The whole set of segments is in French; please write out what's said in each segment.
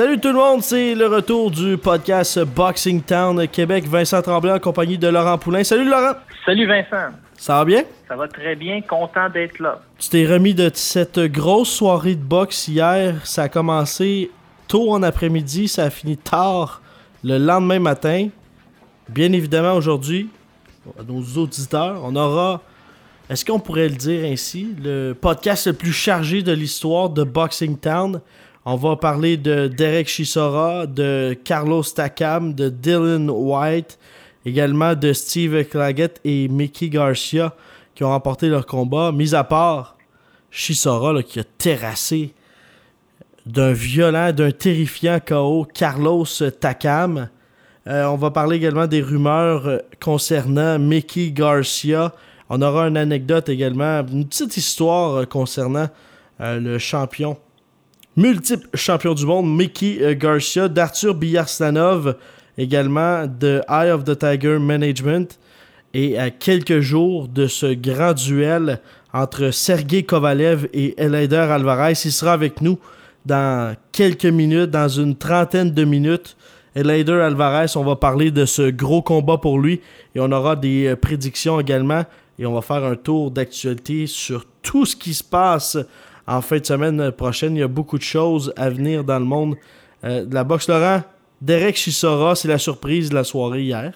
Salut tout le monde, c'est le retour du podcast Boxing Town Québec. Vincent Tremblay en compagnie de Laurent Poulain. Salut Laurent. Salut Vincent. Ça va bien? Ça va très bien, content d'être là. Tu t'es remis de cette grosse soirée de boxe hier. Ça a commencé tôt en après-midi, ça a fini tard le lendemain matin. Bien évidemment, aujourd'hui, nos auditeurs, on aura, est-ce qu'on pourrait le dire ainsi, le podcast le plus chargé de l'histoire de Boxing Town? On va parler de Derek Chisora, de Carlos Takam, de Dylan White, également de Steve Claggett et Mickey Garcia qui ont remporté leur combat. Mis à part Chisora qui a terrassé d'un violent, d'un terrifiant KO Carlos Takam. Euh, on va parler également des rumeurs euh, concernant Mickey Garcia. On aura une anecdote également, une petite histoire euh, concernant le champion multiple champion du monde, Mickey euh, Garcia, d'Arthur Biarstanov, également de Eye of the Tiger Management. Et à quelques jours de ce grand duel entre Sergei Kovalev et Eleider Alvarez, il sera avec nous dans quelques minutes, dans une trentaine de minutes. Eleider Alvarez, on va parler de ce gros combat pour lui et on aura des euh, prédictions également et on va faire un tour d'actualité sur tout ce qui se passe en fin de semaine prochaine. Il y a beaucoup de choses à venir dans le monde euh, de la boxe. Laurent, Derek Chisora, c'est la surprise de la soirée hier.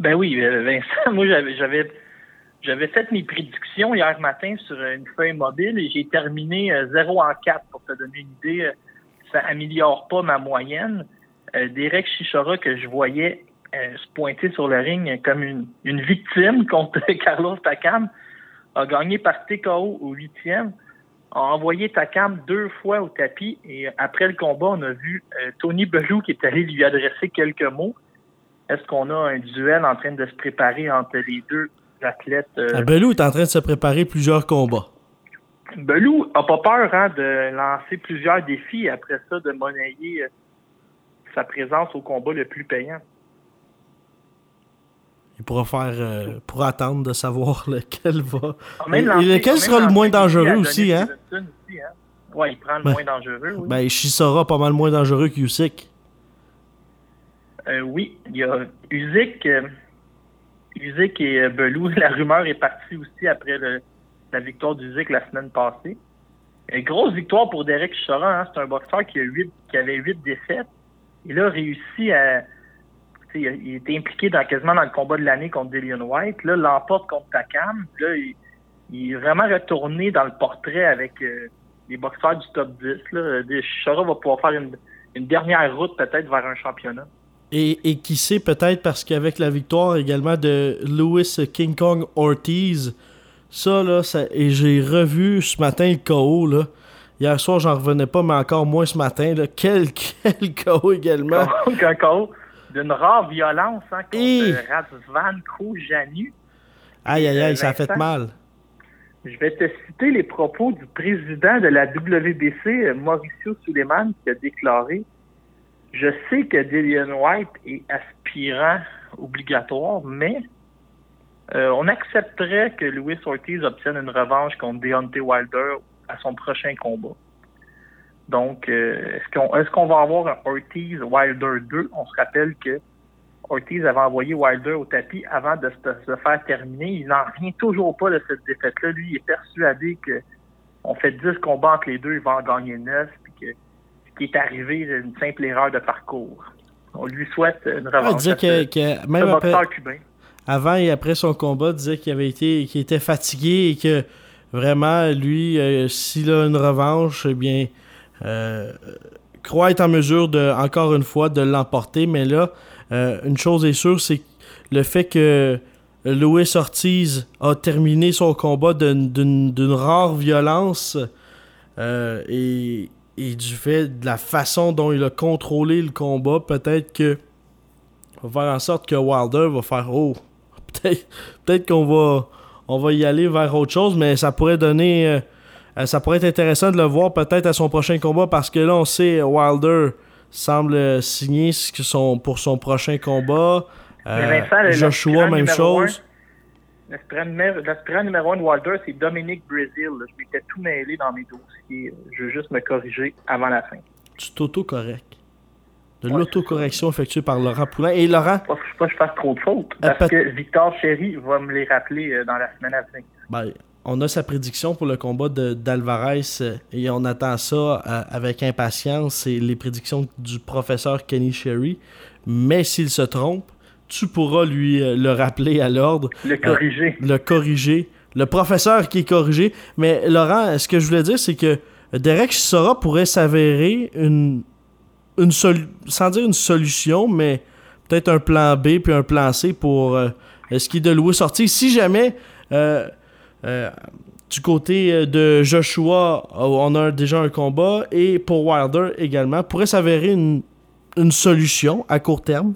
Ben oui, euh, Vincent, moi j'avais j'avais fait mes prédictions hier matin sur une feuille mobile et j'ai terminé 0 euh, en 4 pour te donner une idée. Ça améliore pas ma moyenne. Derek Chisora que je voyais se pointer sur le ring comme une, une victime contre Carlos Takam a gagné par TKO au huitième, a envoyé Takam deux fois au tapis et après le combat, on a vu euh, Tony Bellew qui est allé lui adresser quelques mots. Est-ce qu'on a un duel en train de se préparer entre les deux athlètes? Euh... Ah, Bellew est en train de se préparer plusieurs combats. Bellew a pas peur hein, de lancer plusieurs défis après ça, de monnayer euh, sa présence au combat le plus payant. Il pourra faire euh, pour attendre de savoir lequel va. et, lequel sera le moins dangereux aussi, hein? hein? Ouais, il prend le moins dangereux. Oui. Ben, sera pas mal moins dangereux qu'Usyk. Euh, oui, il y a Usyk, euh, Usyk et Belou. La rumeur est partie aussi après le, la victoire d'Usyk la semaine passée. Une grosse victoire pour Derek Chisora. Hein? C'est un boxeur qui, a 8, qui avait huit défaites. Il a réussi à il, était impliqué dans, quasiment dans le combat de l'année contre Dillian White. Là, l'emporte contre Takam. Là, il, est vraiment retourné dans le portrait avec euh, les boxeurs du top 10. Là. Chara va pouvoir faire une, dernière route peut-être vers un championnat. Et, qui sait peut-être parce qu'avec la victoire également de Louis King Kong Ortiz, ça là, et j'ai revu ce matin le KO là. Hier soir, j'en revenais pas, mais encore moins ce matin. Là. Quel, quel KO également. Quel KO d'une rare violence hein, contre Et... Razvan Aïe, aïe, aïe, ça a fait mal. Je vais te citer les propos du président de la WBC, Mauricio Suleiman, qui a déclaré Je sais que Dillian White est aspirant obligatoire, mais euh, on accepterait que Louis Ortiz obtienne une revanche contre Deontay Wilder à son prochain combat. Donc, euh, est-ce qu'on est-ce qu'on va avoir un Ortiz Wilder 2? On se rappelle que Ortiz avait envoyé Wilder au tapis avant de se, faire terminer. Il n'en revient toujours pas de cette défaite-là. Lui, il est persuadé que on fait 10 combats entre les deux, il va en gagner 9, puis que ce qui est arrivé, c'est une simple erreur de parcours. On lui souhaite une revanche. Ah, que, même après, avant et après son combat, il disait qu'il avait été qu'il était fatigué et que vraiment, lui, euh, s'il a une revanche, eh bien, euh, croit être en mesure de, encore une fois, de l'emporter. Mais là, euh, une chose est sûre, c'est le fait que Louis Ortiz a terminé son combat d'une rare violence. euh, et, et du fait de la façon dont il a contrôlé le combat, peut-être que va faire en sorte que Wilder va faire oh peut-être peut qu'on va on va y aller vers autre chose mais ça pourrait donner ça pourrait être intéressant de le voir peut-être à son prochain combat parce que là on sait Wilder semble signer son, pour son prochain combat euh, Joshua même chose L'aspirant numéro 1 de Wilder, c'est Dominique Brazil. Je m'étais tout mêlé dans mes dossiers. Je veux juste me corriger avant la fin. Tu t'auto-correctes. De l'autocorrection effectuée par Laurent Poulain. Et Laurent? Faut pas que je fasse trop de fautes. Euh, parce que Victor Chéry va me les rappeler euh, dans la semaine à venir. Ben, on a sa prédiction pour le combat d'Alvarez euh, et on attend ça avec impatience. C'est les prédictions du professeur Kenny Sherry. Mais s'il se trompe, tu pourras lui euh, le rappeler à l'ordre. Le corriger. Euh, le corriger. Le professeur qui est corrigé. Mais Laurent, ce que je voulais dire, c'est que Derek Sora pourrait s'avérer une, une sans dire une solution, mais peut-être un plan B puis un plan C pour euh, ce qui est de louer sortir. Si jamais du côté de Joshua, on a déjà un combat et pour Wilder également, pourrait s'avérer une, une solution à court terme.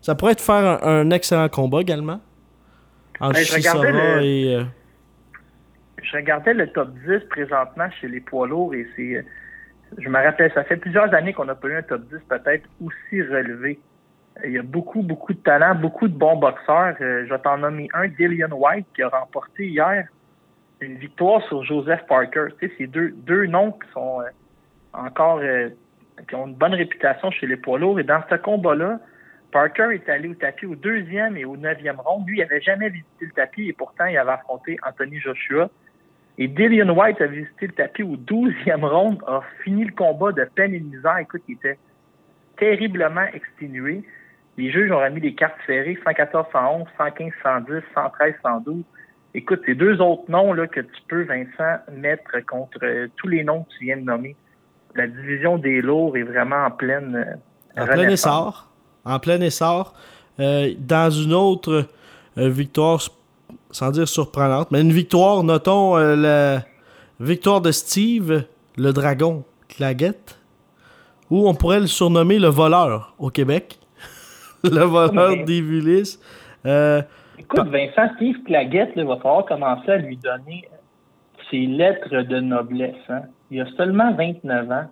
Ça pourrait être faire un, excellent combat également. En ben, je, regardais le... et, euh, je regardais le top 10 présentement chez les poids lourds et c'est. Euh, je me rappelle, ça fait plusieurs années qu'on n'a pas eu un top 10 peut-être aussi relevé. Il y a beaucoup, beaucoup de talents, beaucoup de bons boxeurs. Euh, je vais t'en nommer un, Dillian White, qui a remporté hier une victoire sur Joseph Parker. Tu sais, c'est deux, deux noms qui sont encore qui ont une bonne réputation chez les poids lourds. Et dans ce combat-là, Parker est allé au tapis au deuxième et au neuvième round. Lui, il n'avait jamais visité le tapis et pourtant, il avait affronté Anthony Joshua. Et Dillian White a visité le tapis au douzième round, a fini le combat de peine et misère. Écoute, il était terriblement exténué. Les juges ont remis des cartes ferrées 114, 111, 115, 110, 113, 112. Écoute, ces deux autres noms là, que tu peux, Vincent, mettre contre euh, tous les noms que tu viens de nommer. La division des lourds est vraiment en pleine. Euh, en plein essor en plein essor. Euh, dans une autre victoire, sans dire surprenante, mais une victoire, notons la victoire de Steve, le dragon, Claguette, ou on pourrait le surnommer le voleur au Québec. Le voleur des d'Evulis. Écoute, Vincent, Steve Claguette, il va falloir commencer à lui donner ses lettres de noblesse. Hein. Il a seulement 29 ans.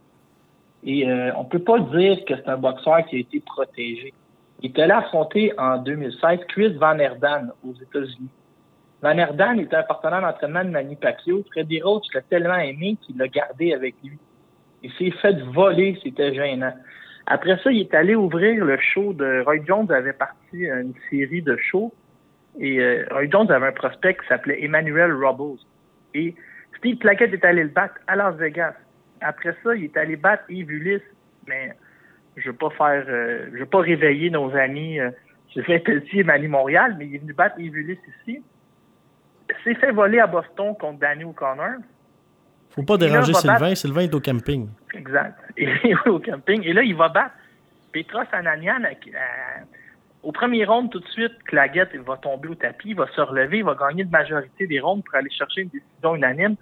Et euh, on peut pas dire que c'est un boxeur qui a été protégé. Il est allé affronter en 2016 Chris Van Erdan aux États-Unis. Van Erdan était un partenaire d'entraînement de Manny Pacquiao. Freddy Roach l'a tellement aimé qu'il l'a gardé avec lui. Il s'est fait voler, c'était gênant. Après ça, il est allé ouvrir le show de Roy Jones avait parti une série de shows et euh, Roy Jones avait un prospect qui s'appelait Emmanuel Robles. Et Steve Plaquette est allé le battre à Las Vegas. Après ça, il est allé battre Yves Ulysse, mais je veux pas faire, euh, je veux pas réveiller nos amis. Euh, fait Pelletier et Mani Montréal, mais il est venu battre Yves Ulysse ici. S'est fait voler à Boston contre Danny O'Connor. Faut pas déranger Sylvain. Sylvain est au camping. Exact. Il est au camping. Et là, il va battre Petros Ananian. au premier round, tout de suite, Claguette va tomber au tapis, il va se relever, il va gagner de majorité des rondes pour aller chercher une décision unanime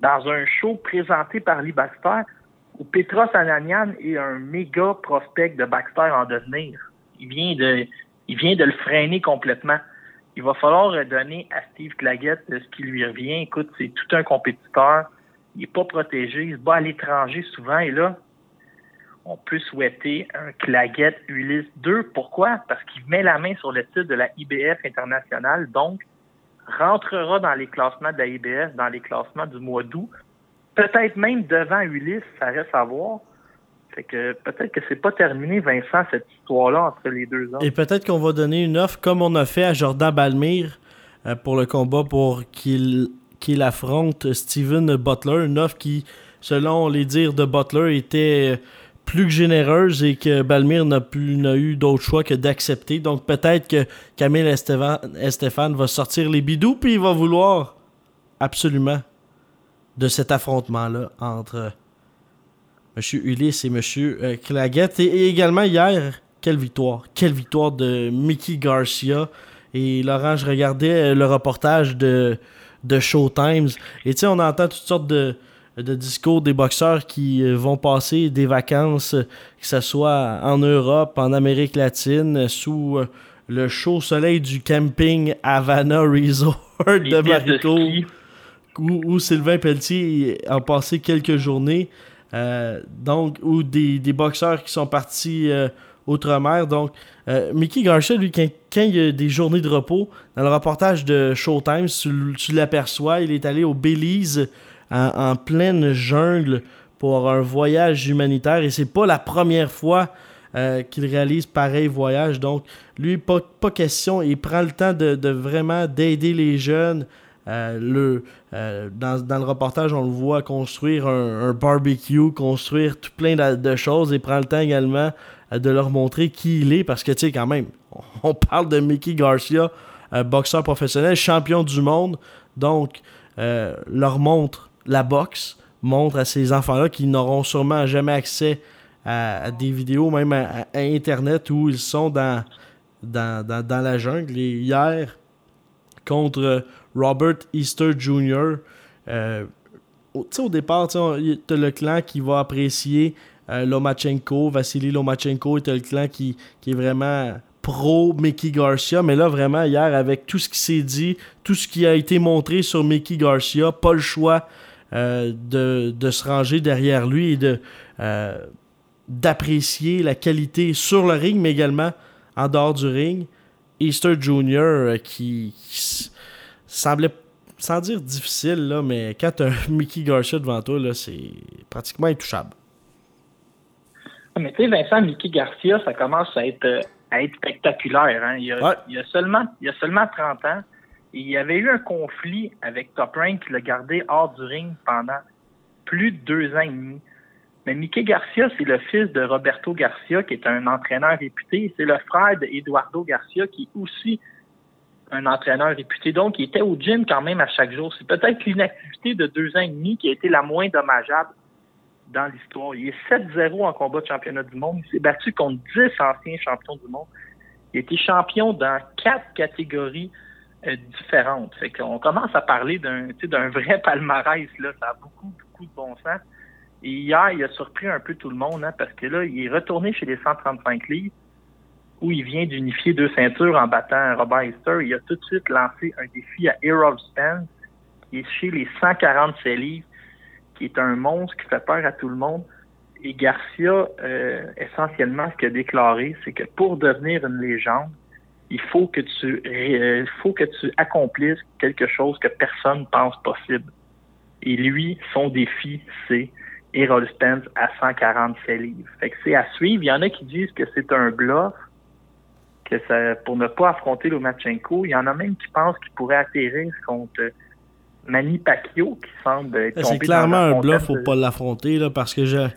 dans un show présenté par Lee Baxter où Petros Ananian est un méga prospect de Baxter en devenir. Il vient de, il vient de le freiner complètement. Il va falloir donner à Steve Claggett ce qui lui revient. Écoute, c'est tout un compétiteur. Il n'est pas protégé. Il se bat à l'étranger souvent. Et là, on peut souhaiter un Claggett Ulysse 2. Pourquoi? Parce qu'il met la main sur le titre de la IBF internationale. Donc, rentrera dans les classements de la IBF, dans les classements du mois d'août. Peut-être même devant Ulysse, ça reste à voir. Fait que peut-être que c'est pas terminé, Vincent, cette histoire-là entre les deux hommes. Et peut-être qu'on va donner une offre comme on a fait à Jordan Balmire euh, pour le combat pour qu'il qu'il affronte Steven Butler. Une offre qui, selon les dires de Butler, était plus que généreuse et que Balmire n'a eu d'autre choix que d'accepter. Donc peut-être que Camille Estefan va sortir les bidous puis il va vouloir absolument de cet affrontement-là entre M. Ulysse et M. Euh, Claguette. Et, également hier, quelle victoire. Quelle victoire de Mickey Garcia. Et Laurent, je regardais euh, le reportage de, de Showtimes. Et tu sais, on entend toutes sortes de de discours des boxeurs qui euh, vont passer des vacances, que ce soit en Europe, en Amérique latine, sous le chaud soleil du camping Havana Resort de Marico, où, Sylvain Pelletier a passé quelques journées. donc, ou des, boxeurs qui sont partis outre-mer. Donc, Mickey Garcia, lui, quand, il y a des journées de repos, dans le reportage de Showtime, tu l'aperçois, il est allé au Belize en, pleine jungle pour un voyage humanitaire et c'est pas la première fois euh, qu'il réalise pareil voyage. Donc, lui, pas, pas question, il prend le temps de, vraiment d'aider les jeunes. Euh, euh, dans, le reportage, on le voit construire un, barbecue, construire tout plein de, choses et prend le temps également de leur montrer qui il est parce que, tu sais, quand même, on parle de Mickey Garcia, boxeur professionnel, champion du monde. Donc, leur montre la boxe montre à ces enfants-là qui n'auront sûrement jamais accès à, des vidéos, même à, Internet, où ils sont dans, dans, la jungle. Et hier, contre Robert Easter Jr., euh, au, au départ, tu as le clan qui va apprécier euh, Lomachenko, Vassili Lomachenko, tu le clan qui, est vraiment pro Mickey Garcia, mais là vraiment hier avec tout ce qui s'est dit, tout ce qui a été montré sur Mickey Garcia, pas le choix euh, de, se ranger derrière lui et de euh, d'apprécier la qualité sur le ring, mais également en dehors du ring. Easter Jr. Euh, qui, semblait, sans dire difficile, là, mais quand as Mickey Garcia devant toi, c'est pratiquement intouchable. Mais tu sais, Vincent, Mickey Garcia, ça commence à être, à être spectaculaire. Hein? Il, y a, seulement, il y a seulement 30 ans il y avait eu un conflit avec Top Rank qui l'a gardé hors du ring pendant plus de deux ans et demi. Mais Mickey Garcia, c'est le fils de Roberto Garcia, qui est un entraîneur réputé. C'est le frère d'Eduardo Garcia, qui est aussi un entraîneur réputé. Donc, il était au gym quand même à chaque jour. C'est peut-être l'inactivité de deux ans et demi qui a été la moins dommageable dans l'histoire. Il est 7-0 en combat de championnat du monde. Il s'est battu contre 10 anciens champions du monde. Il été champion dans quatre catégories différentes. Fait qu'on commence à parler d'un d'un vrai palmarès, là. Ça a beaucoup, beaucoup de bon sens. Et hier, il a surpris un peu tout le monde, hein, parce que là, il est retourné chez les 135 livres, où il vient d'unifier deux ceintures en battant Robert Easter. Il a tout de suite lancé un défi à Errol Spence, qui est chez les 147 livres, qui est un monstre qui fait peur à tout le monde. Et Garcia, euh, essentiellement, ce qu'il a déclaré, c'est que pour devenir une légende, il faut que tu euh, faut que tu accomplisses quelque chose que personne pense possible. Et lui, son défi, c'est Errol Spence à 147 livres. Fait que c'est à suivre. Il y en a qui disent que c'est un bluff, que ça, pour ne pas affronter Lomachenko. Il y en a même qui pensent qu'il pourrait atterrir contre Manny Pacquiao, qui semble être C'est clairement un bluff, faut pas l'affronter, là, parce que je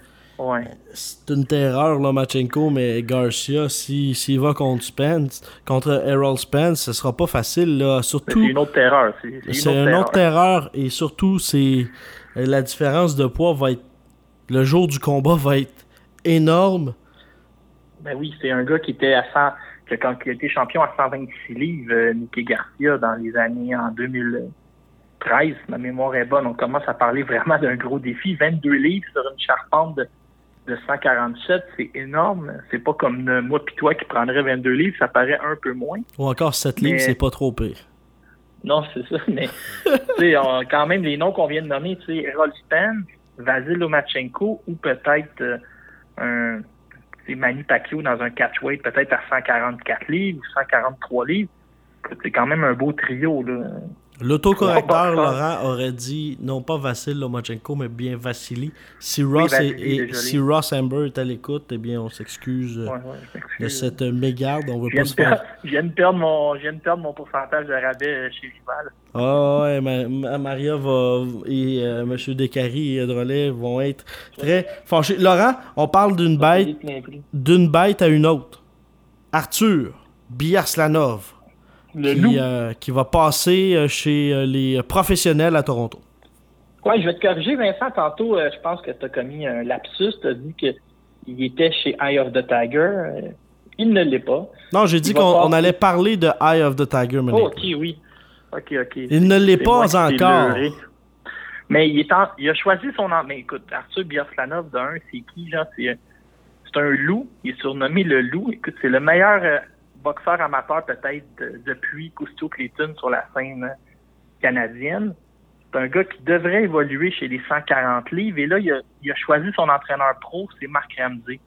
c'est une terreur, là, Machenko, mais Garcia, s'il va contre Spence, contre Errol Spence, ce sera pas facile, là. Surtout. C'est une autre terreur. C'est une, autre, terreur. Et surtout, c'est. La différence de poids va être. Le jour du combat va être énorme. Ben oui, c'est un gars qui était à 100. Que quand il été champion à 126 livres, euh, Nicky Garcia, dans les années en 2013, ma mémoire est bonne, on commence à parler vraiment d'un gros défi. 22 livres sur une charpente de de 147, c'est énorme. C'est pas comme moi puis toi qui prendrait 22 livres, ça paraît un peu moins. Ou encore 7 livres, c'est pas trop pire. Non, c'est ça, mais quand même, les noms qu'on vient de nommer, tu sais, Errol Spence, Vasil Lomachenko ou peut-être euh, un Manny Pacquiao dans un catchweight, peut-être à 144 livres ou 143 livres. C'est quand même un beau trio, là. L'autocorrecteur Laurent aurait dit non pas Vassil Lomachenko, mais bien Vassili. Si Ross, si Ross Amber est à l'écoute, eh bien on s'excuse de cette mégarde. On veut pas se faire. Je viens, de perdre mon, je viens de perdre mon pourcentage de rabais euh, chez Rival. Ah ouais, Maria va, et euh, M. Descaries et Drolet vont être très fâchés. Laurent, on parle d'une bête, d'une bête à une autre. Arthur Biarslanov euh, qui, va passer euh, chez euh, les professionnels à Toronto. Oui, je vais te corriger, Vincent. Tantôt, je pense que tu as commis un lapsus. Tu as dit qu'il était chez Eye of the Tiger. il ne l'est pas. Non, j'ai dit qu'on allait parler de Eye of the Tiger. Oh, ok, oui. Ok, ok. Il ne l'est pas encore. Mais il, est il a choisi son... Mais écoute, Arthur Biaslanov, d'un, c'est qui, genre? C'est, c'est un loup. Il est surnommé le loup. Écoute, c'est le meilleur euh, boxeur amateur peut-être depuis Cousteau Clayton sur la scène canadienne. C'est un gars qui devrait évoluer chez les 140 livres. Et là, il a, choisi son entraîneur pro, c'est Marc Ramsey.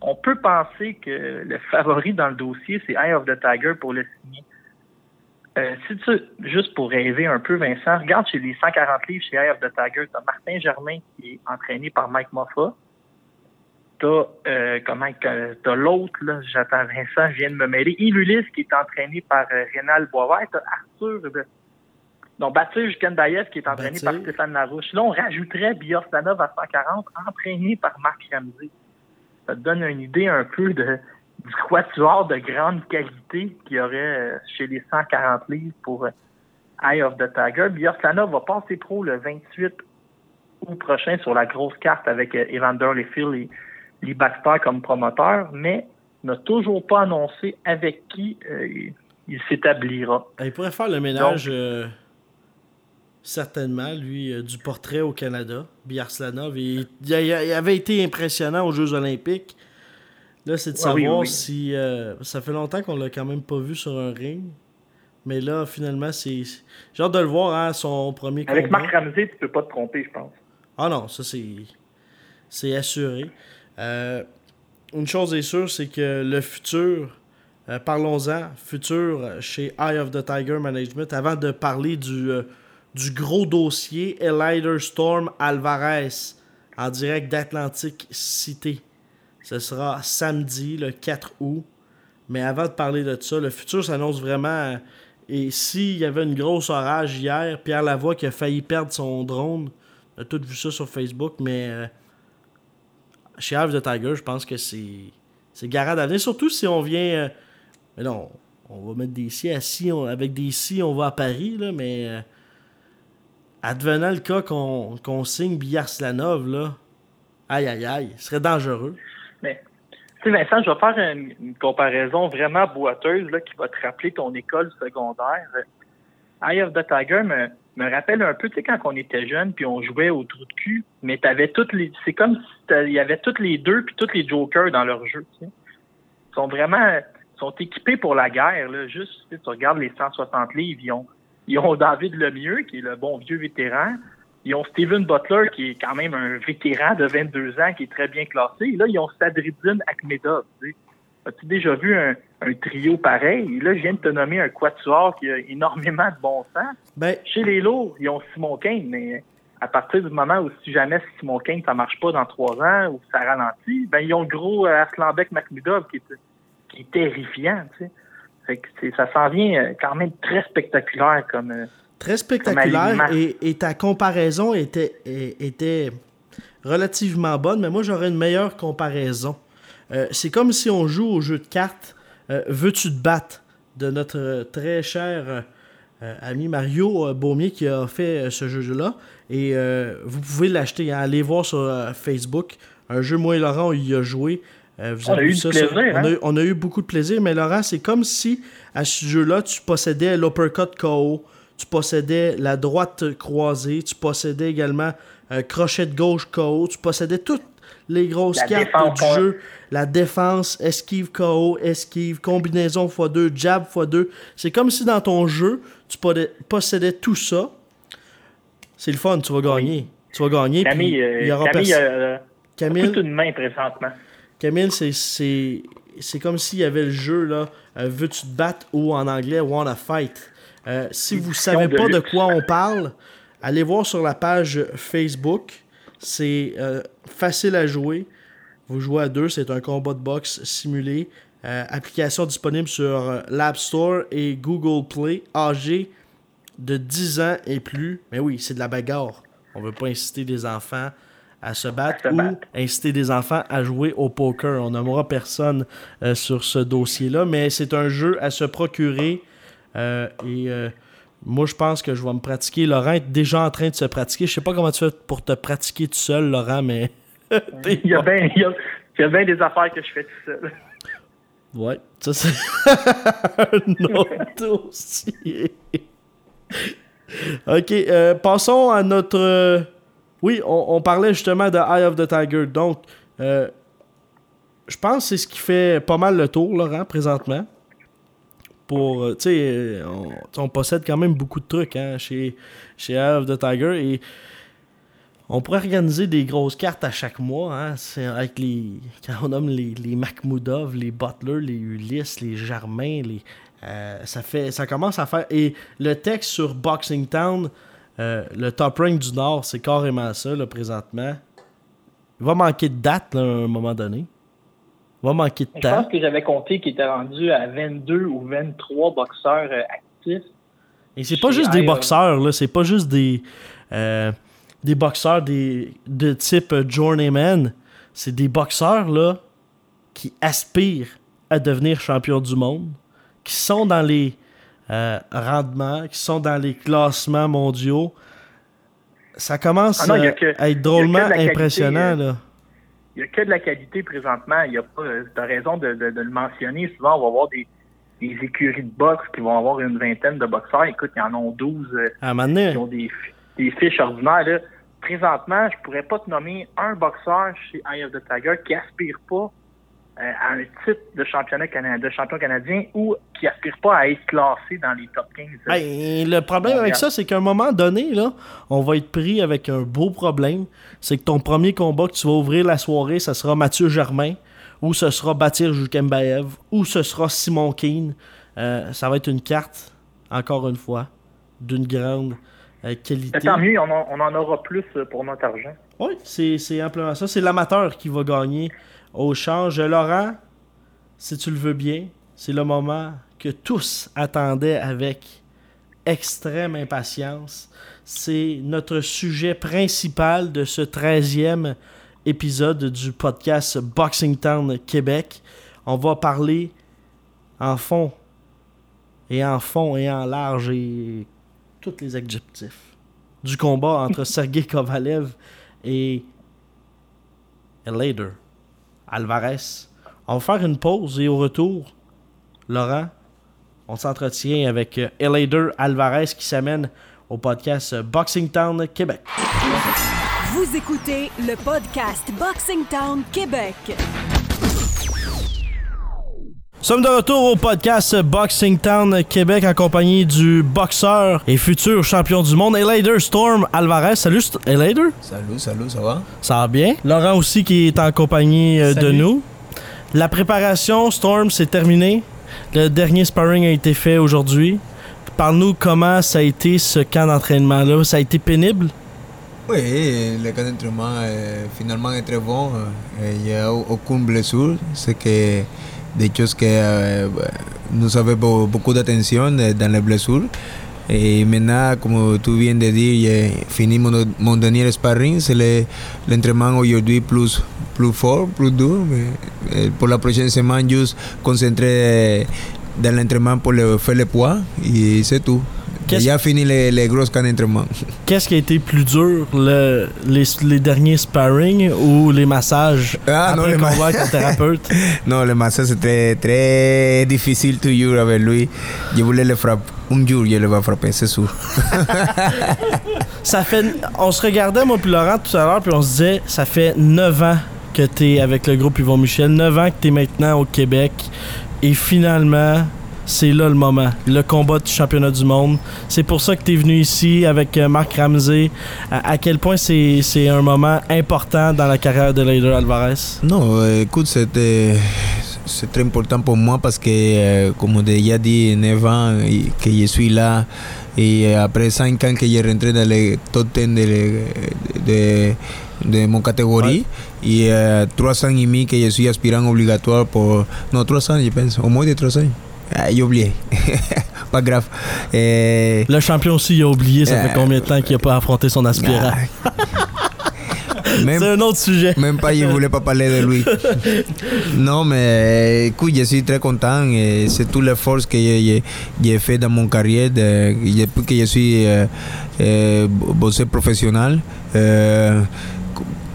On peut penser que le favori dans le dossier, c'est Eye of the Tiger pour le signer. Euh, si tu, juste pour rêver un peu, Vincent, regarde chez les 140 livres chez Eye of the Tiger, tu as Martin Germain qui est entraîné par Mike Moffat. T'as euh, comment t'as l'autre, là, j'attends Vincent, je viens de me mêler. Ulysse qui est entraîné par euh, Rénal Boisvert. T'as Arthur euh, non, Baptiste Kendayev qui est entraîné par Stéphane Larouche. Là, on rajouterait Bioslanov à 140, entraîné par Marc Ramsey. Ça te donne une idée un peu de, du quatuor de grande qualité qu'il y aurait euh, chez les 140 livres pour euh, Eye of the Tiger. Bioslanov va passer pro le 28 août prochain sur la grosse carte avec euh, Evander Lefield et Lee Baxter comme promoteur, mais n'a toujours pas annoncé avec qui il s'établira. Il pourrait faire le ménage certainement, lui, du portrait au Canada, Biarslanov. Il, il, avait été impressionnant aux Jeux olympiques. Là, c'est de savoir si. Euh, ça fait longtemps qu'on l'a quand même pas vu sur un ring. Mais là, finalement, c'est. J'ai hâte de le voir, hein, son premier combat. Avec Marc Ramsey, tu peux pas te tromper, je pense. Ah non, ça, c'est. C'est assuré. Euh, une chose est sûre, c'est que le futur. Euh, parlons-en, futur chez Eye of the Tiger Management, avant de parler du, du gros dossier Elider Storm Alvarez en direct d'Atlantic City. Ce sera samedi, le 4 août. Mais avant de parler de ça, le futur s'annonce vraiment. Et s'il y avait une grosse orage hier, Pierre Lavoie qui a failli perdre son drone, on a tout vu ça sur Facebook, mais euh, chez Ave de Tiger, je pense que c'est c'est garant. Surtout si on vient. Euh, mais non, on va mettre des si assis. avec des si, on va à Paris, là, mais. Euh, advenant le cas qu'on signe Biarslanov, là, aïe aïe aïe, ce serait dangereux. Mais, tu sais, Vincent, je vais faire une, comparaison vraiment boiteuse là, qui va te rappeler ton école secondaire. Eye of the Tiger me, me rappelle un peu, tu sais, quand on était jeune puis on jouait au trou de cul, mais t'avais toutes les. C'est comme si il y avait toutes les deux puis tous les jokers dans leur jeu. Ils sont vraiment. sont équipés pour la guerre. Là. Juste, tu, regardes les 160 livres, ils ont, ils ont David Lemieux, qui est le bon vieux vétéran. Ils ont Steven Butler, qui est quand même un vétéran de 22 ans, qui est très bien classé. Et là, ils ont Sadriddin Akhmedov. As-tu déjà vu un, trio pareil? Et là, je viens de te nommer un quatuor qui a énormément de bon sens. Ben, Chez les lourds, ils ont Simon Kane, mais à partir du moment où si jamais Simon Kane, ça marche pas dans trois ans ou ça ralentit, ben ils ont le gros euh, Aslanbek Makhmedov qui est, qui est terrifiant. Fait que ça s'en vient euh, quand même très spectaculaire comme, euh, Très spectaculaire et, ta comparaison était, était relativement bonne, mais moi j'aurais une meilleure comparaison. Euh, c'est comme si on joue au jeu de cartes euh, Veux-tu te battre de notre très cher euh, ami Mario Baumier qui a fait ce jeu-là. Et vous pouvez l'acheter, hein. allez voir sur Facebook. Un jeu, moi et Laurent, il y a joué. on, a eu ça plaisir, hein? on, a, eu beaucoup de plaisir, mais Laurent, c'est comme si à ce jeu-là, tu possédais l'uppercut KO, tu possédais la droite croisée, tu possédais également crochet de gauche KO, tu possédais toutes les grosses cartes du jeu, la défense, esquive KO, esquive, combinaison x2, jab x2. C'est comme si dans ton jeu, tu possédais tout ça. C'est le fun, tu vas gagner. Tu vas gagner. Camille, il y aura Camille, euh, Camille? une main présentement. Camille, c'est comme s'il y avait le jeu, là, euh, veux-tu te battre ou en anglais, wanna fight? Euh, si vous ne savez pas de quoi on parle, allez voir sur la page Facebook. C'est euh, facile à jouer. Vous jouez à deux, c'est un combat de boxe simulé. Euh, application disponible sur l'App Store et Google Play. Âgé de 10 ans et plus. Mais oui, c'est de la bagarre. On ne veut pas inciter des enfants à se battre, ou inciter des enfants à jouer au poker. On n'aimera personne sur ce dossier-là, mais c'est un jeu à se procurer euh, et euh, moi, je pense que je vais me pratiquer. Laurent est déjà en train de se pratiquer. Je sais pas comment tu fais pour te pratiquer tout seul, Laurent, mais. il, y a bien, il, des affaires que je fais tout seul. Ouais, ça c'est un autre dossier. ok, euh, passons à notre. euh, oui, on, on parlait justement de Eye of the Tiger. Donc, euh, je pense que c'est ce qui fait pas mal le tour, Laurent, présentement. Pour, euh, tu sais, on, possède quand même beaucoup de trucs hein, chez, chez Eye of the Tiger et on pourrait organiser des grosses cartes à chaque mois. Hein, avec les, quand on nomme les, les les Butler, les Ulysse, les Germain, les, euh, ça, fait, ça commence à faire. Et le texte sur Boxing Town, euh, le top rank du Nord, c'est carrément ça, là, présentement. Il va manquer de date, à un moment donné. Va manquer de Je temps. pense que j'avais compté qu'il était rendu à 22 ou 23 boxeurs euh, actifs. Et c'est pas juste des boxeurs, là. C'est pas juste des, euh, des boxeurs des, de type euh, journeyman. C'est des boxeurs, là, qui aspirent à devenir champion du monde, qui sont dans les euh, rendements, qui sont dans les classements mondiaux. Ça commence Ah non, que- à être drôlement qualité, impressionnant, euh, là. Il n'y a que de la qualité présentement. Il y a pas. Tu as raison de, de- de le mentionner. Souvent, on va avoir des, des écuries de boxe qui vont avoir une vingtaine de boxeurs. Écoute, il y en a 12 euh, À qui ont des, fi- des fiches ordinaires. Là. Présentement, je pourrais pas te nommer un boxeur chez Eye of the Tiger qui aspire pas euh, à un titre de championnat cana- de champion canadien ou qui aspire pas à être classé dans les top 15. Ben, le problème avec ça, c'est qu'à un moment donné, là, on va être pris avec un beau problème. C'est que ton premier combat que tu vas ouvrir la soirée, ça sera Mathieu Germain, ou ce sera Batir Jukembaev, ou ce sera Simon Keane. Euh, ça va être une carte, encore une fois, d'une grande euh, qualité. Tant mieux, on en, on en aura plus euh, pour notre argent. Oui, c'est c'est amplement ça. C'est l'amateur qui va gagner au change. Laurent, si tu le veux bien, c'est le moment que tous attendaient avec extrême impatience. C'est notre sujet principal de ce 13e épisode du podcast Boxing Town Québec. On va parler en fond et en fond et en large et tous les adjectifs du combat entre Sergei Kovalev et Elader Alvarez. On va faire une pause et au retour, Laurent, on s'entretient avec euh, Elader Alvarez qui s'amène au podcast euh, Boxing Town Québec. Vous écoutez le podcast Boxing Town Québec. Nous sommes de retour au podcast Boxing Town Québec en compagnie du boxeur et futur champion du monde, Elader Storm Alvarez. Salut, Elader. Salut, salut, ça va? Ça va bien? Laurent aussi qui est en compagnie euh, de nous. La préparation, Storm, c'est terminé. Le dernier sparring a été fait aujourd'hui. Parle-nous comment ça a été ce camp d'entraînement-là. Ça a été pénible? Oui, le camp d'entraînement euh, finalement est très bon. Euh, Il n'y a au- aucune blessure. C'est que des choses que euh, nous avons beau- beaucoup d'attention euh, dans les blessures. Et maintenant, comme tu viens de dire, j'ai fini mon, mon dernier sparring. C'est le- l'entraînement aujourd'hui plus, plus fort, plus dur. Mais, euh, pour la prochaine semaine, juste concentré dans l'entraînement pour le, faire le poids. Et c'est tout. Qu'est-ce- J'ai fini les, les gros camps d'entraînement. Qu'est-ce qui a été plus dur, le- les, les derniers sparring ou les massages Ah, après non, le ma- avec thérapeute? Non, le massage c'était très difficile toujours avec lui. Je voulais le frapper. Un jour, je le vais frapper, c'est sûr. Ça fait, on se regardait, moi puis Laurent, tout à l'heure, puis on se disait, ça fait 9 ans que t'es avec le groupe Yvon Michel, 9 ans que t'es maintenant au Québec, et finalement, c'est là le moment, le combat du championnat du monde. C'est pour ça que t'es venu ici avec euh, Marc Ramsey. À, à quel point c'est un moment important dans la carrière de Leider Alvarez? Non, euh, écoute, c'était c'est très important pour moi parce que, euh, comme déjà dit, 9 ans que je suis là. Et euh, après 5 ans que j'ai rentré dans les top 10 de, de, de mon catégorie. Et 3 ans et demi que je suis aspirant obligatoire pour... Non, 3 ans, je pense. Au moins de 3 ans. Ah, j'ai oublié. Pas grave. Euh, Le champion aussi, il a oublié, ça fait Euh, combien de temps qu'il a pas affronté son aspirant? même, C'est un autre sujet. Même pas, je voulais pas parler de lui. non, mais écoute, je suis très content. C'est tout l'effort que j'ai- fait dans mon carrière de- depuis que je suis euh, euh, boxeur professionnel. Euh,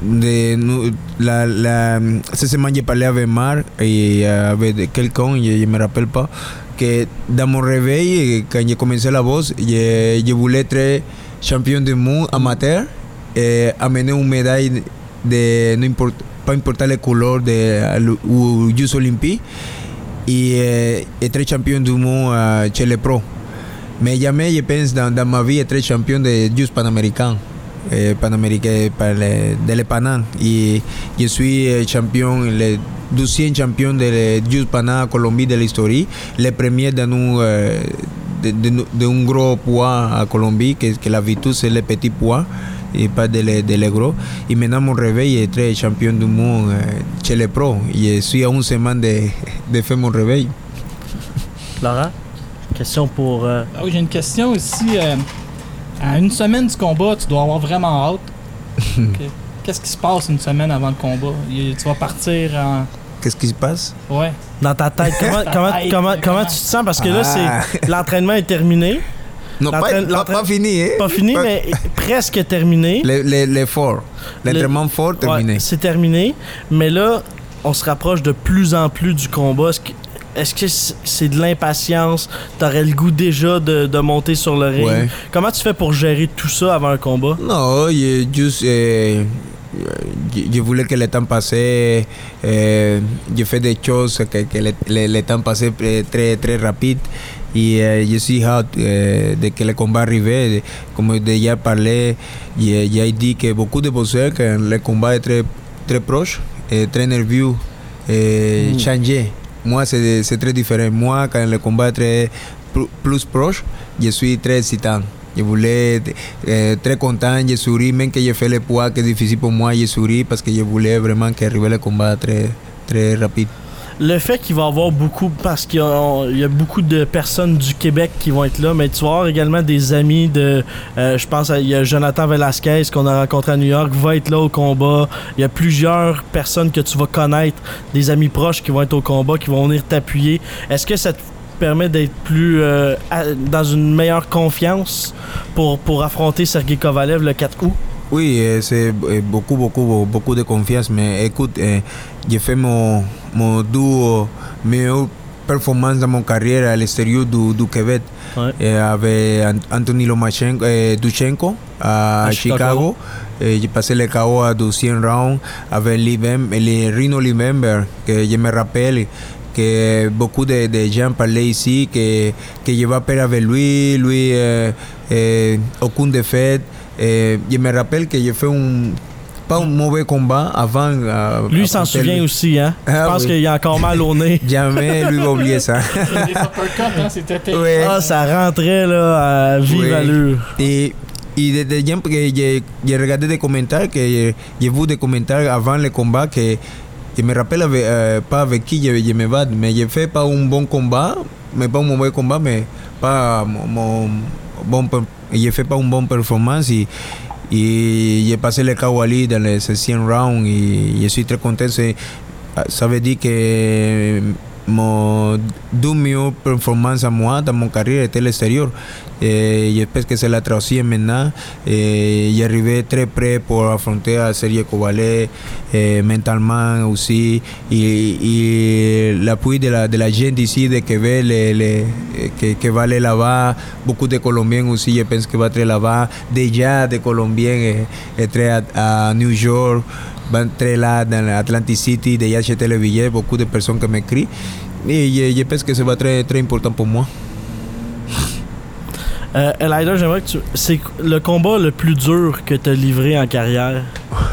de, la, la, cette semaine, j'ai parlé avec Mar et euh, avec quelqu'un, je ne me rappelle pas, que mon réveil, quand j'ai commencé la boxe, je, voulais être champion du monde amateur et amener une médaille de, no import, pas importa le couleur de aux Jeux Olympiques euh, être champion du monde chez les pros. Mais jamais je pense dans, dans ma vie être champion de Jeux panaméricains. Eh, panaméricain le, de l'Epanan et je suis eh, champion, le 12e champion de Jeux Pana Colombie de l'histoire, le premier dans un, euh, de, de, de, un gros poids à Colombie, que, que la virtud c'est le petit poids et pas de le, de le gros. Et maintenant mon réveil est très champion du monde euh, chez les pros. Je suis à une semaine de, de faire mon réveil. Laurent, question pour... Euh... Ah oui, j'ai une question aussi. Euh, à une semaine du combat, tu dois avoir vraiment hâte. Okay. Qu'est-ce qui se passe une semaine avant le combat? Tu vas partir en. Qu'est-ce qui se passe? Ouais. Dans ta tête, comment, comment, comment, comment tu te sens? Parce que là, Ah. c'est l'entraînement est terminé. Non, pas, pas, l'entraîne- pas fini, hein? Pas fini, Pas- mais presque terminé. Le- le- L'effort. L'entraînement fort terminé. Ouais, c'est terminé. Mais là, on se rapproche de plus en plus du combat. Est-ce que est-ce que c'est de l'impatience? T'aurais le goût déjà de, de monter sur le ring? Ouais. Comment tu fais pour gérer tout ça avant un combat? Non, je, juste, euh, je, voulais que le temps passe. Euh, je fais des choses que, que le, le- le temps passe très, très, très rapide. Et euh, je suis hâte euh, de que le combat arrive. Comme déjà parlé, j'ai dit que beaucoup de boxeurs, que le combat est très, très proche, et très nerveux, et Mm. changé. Moi, c'est très différent. Moi, quand le combat est plus proche, je suis très excitant. Je voulais euh, très content, je souris, même que j'ai fait le poids, que c'est difficile pour moi, je souris parce que je voulais vraiment qu'arrive le combat très, très rapide. Le fait qu'il va y avoir beaucoup, parce qu'il y, a- il beaucoup de personnes du Québec qui vont être là, mais tu vas avoir également des amis de. euh, je pense qu'il y a Jonathan Velasquez qu'on a rencontré à New York, va être là au combat. Il y a plusieurs personnes que tu vas connaître, des amis proches qui vont être au combat, qui vont venir t'appuyer. Est-ce que ça te permet d'être plus. euh, dans une meilleure confiance pour, pour affronter Sergei Kovalev le 4 août? Oui, euh, c'est euh, beaucoup, beaucoup, beaucoup de confiance, mais écoute, euh, j'ai fait mon, mon duo meilleure performance dans mon carrière à l'extérieur du, du Québec. Ouais. Eh, avec An- Anthony Lomachenko, eh, Duchenko à, À Chicago. Chicago. Eh, j'ai passé le KO à 200 rounds avec Livem, le Rino Livember, que je me rappelle que beaucoup de, de gens parlaient ici que, que je vais perdre avec lui, lui, euh, euh, aucune défaite. Je me rappelle que j'ai fait un, pas un mauvais combat avant. euh, Lui, s'en souvient lui. aussi, hein? Je Ah pense oui. qu'il a encore mal au nez. Jamais lui va oublier ça. Les hein, c'était. Ouais. Ah, ça rentrait là à vive Oui. allure. Et, y j'ai j'ai regardé des commentaires, que j'ai- j'ai vu des commentaires avant le combat que, que me rappelle euh, pas avec qui je, je me bats, mais j'ai fait pas un bon combat, mais pas un mauvais combat, mais pas mon, mon bon, j'ai fait pas une bonne performance et, et j'ai passé le Kawali dans les 100 rounds et je suis très content. Ça veut dire que mon deux meilleures performances à moi dans mon carrière était l'extérieur. Et j'espère que c'est la troisième maintenant. Et j'ai arrivé très près pour affronter à Sergei Kovalev eh, mentalement aussi. Et, et l'appui de la, de la gente ici de Québec les, les, eh, que, que va aller là-bas. Beaucoup de Colombiens aussi, je pense que va être là-bas. Déjà de Colombiens eh, être à, à New York. Van être là dans l'Atlantic City, déjà acheter le billet, beaucoup de personnes qui m'écrivent. Et je, pense que ça va être très, très important pour moi. Euh, Elida, j'aimerais que tu. C'est le combat le plus dur que tu as livré en carrière?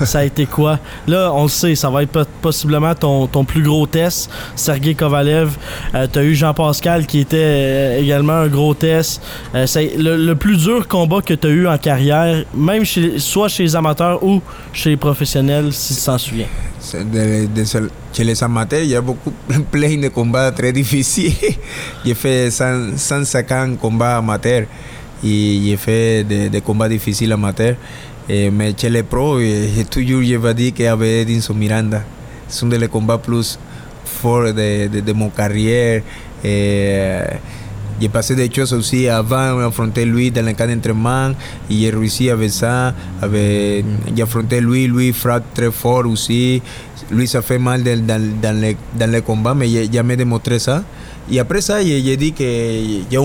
Ça a été quoi? Là, on le sait, ça va être po- possiblement ton, plus gros test. Sergei Kovalev. Euh, tu as eu Jean-Pascal qui était euh, également un gros test. Euh, c'est le, plus dur combat que tu as eu en carrière, même chez, soit chez les amateurs ou chez les professionnels, si tu t'en souviens. Chez les amateurs, il y a beaucoup plein de combats très difficiles. j'ai fait 100 150 combats amateurs et j'ai fait des combats difficiles amateurs. Eh, j'ai toujours je vais dire qu'avec Edinson Miranda, c'est un des combats plus forts de, de, de mon carrière. Et, j'ai passé des choses aussi avant d'affronter lui dans le cas d'entraînement. J'ai réussi avec ça. Avec, j'ai affronté lui, lui frappe très fort aussi. Lui, ça fait mal dans, dans, dans, les, dans les combats, mais j'ai jamais démontré ça. Et après ça, j'ai dit que j'ai un,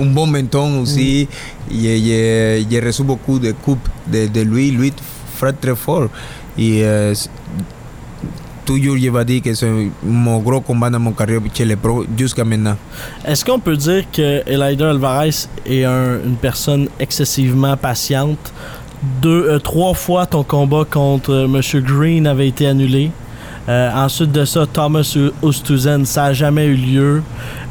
un bon menton aussi. J'ai j'ai- j'ai reçu beaucoup de coupes de, de lui. Lui frappe très fort. Et euh, toujours, je vais dire que c'est mon gros combat dans mon carrière chez les pros jusqu'à maintenant. Est-ce qu'on peut dire que Elider Alvarez est un- une personne excessivement patiente? Deux, euh, trois fois ton combat contre euh, M. Green avait été annulé. Euh, ensuite de ça, Thomas Oosthuizen, ça n'a jamais eu lieu.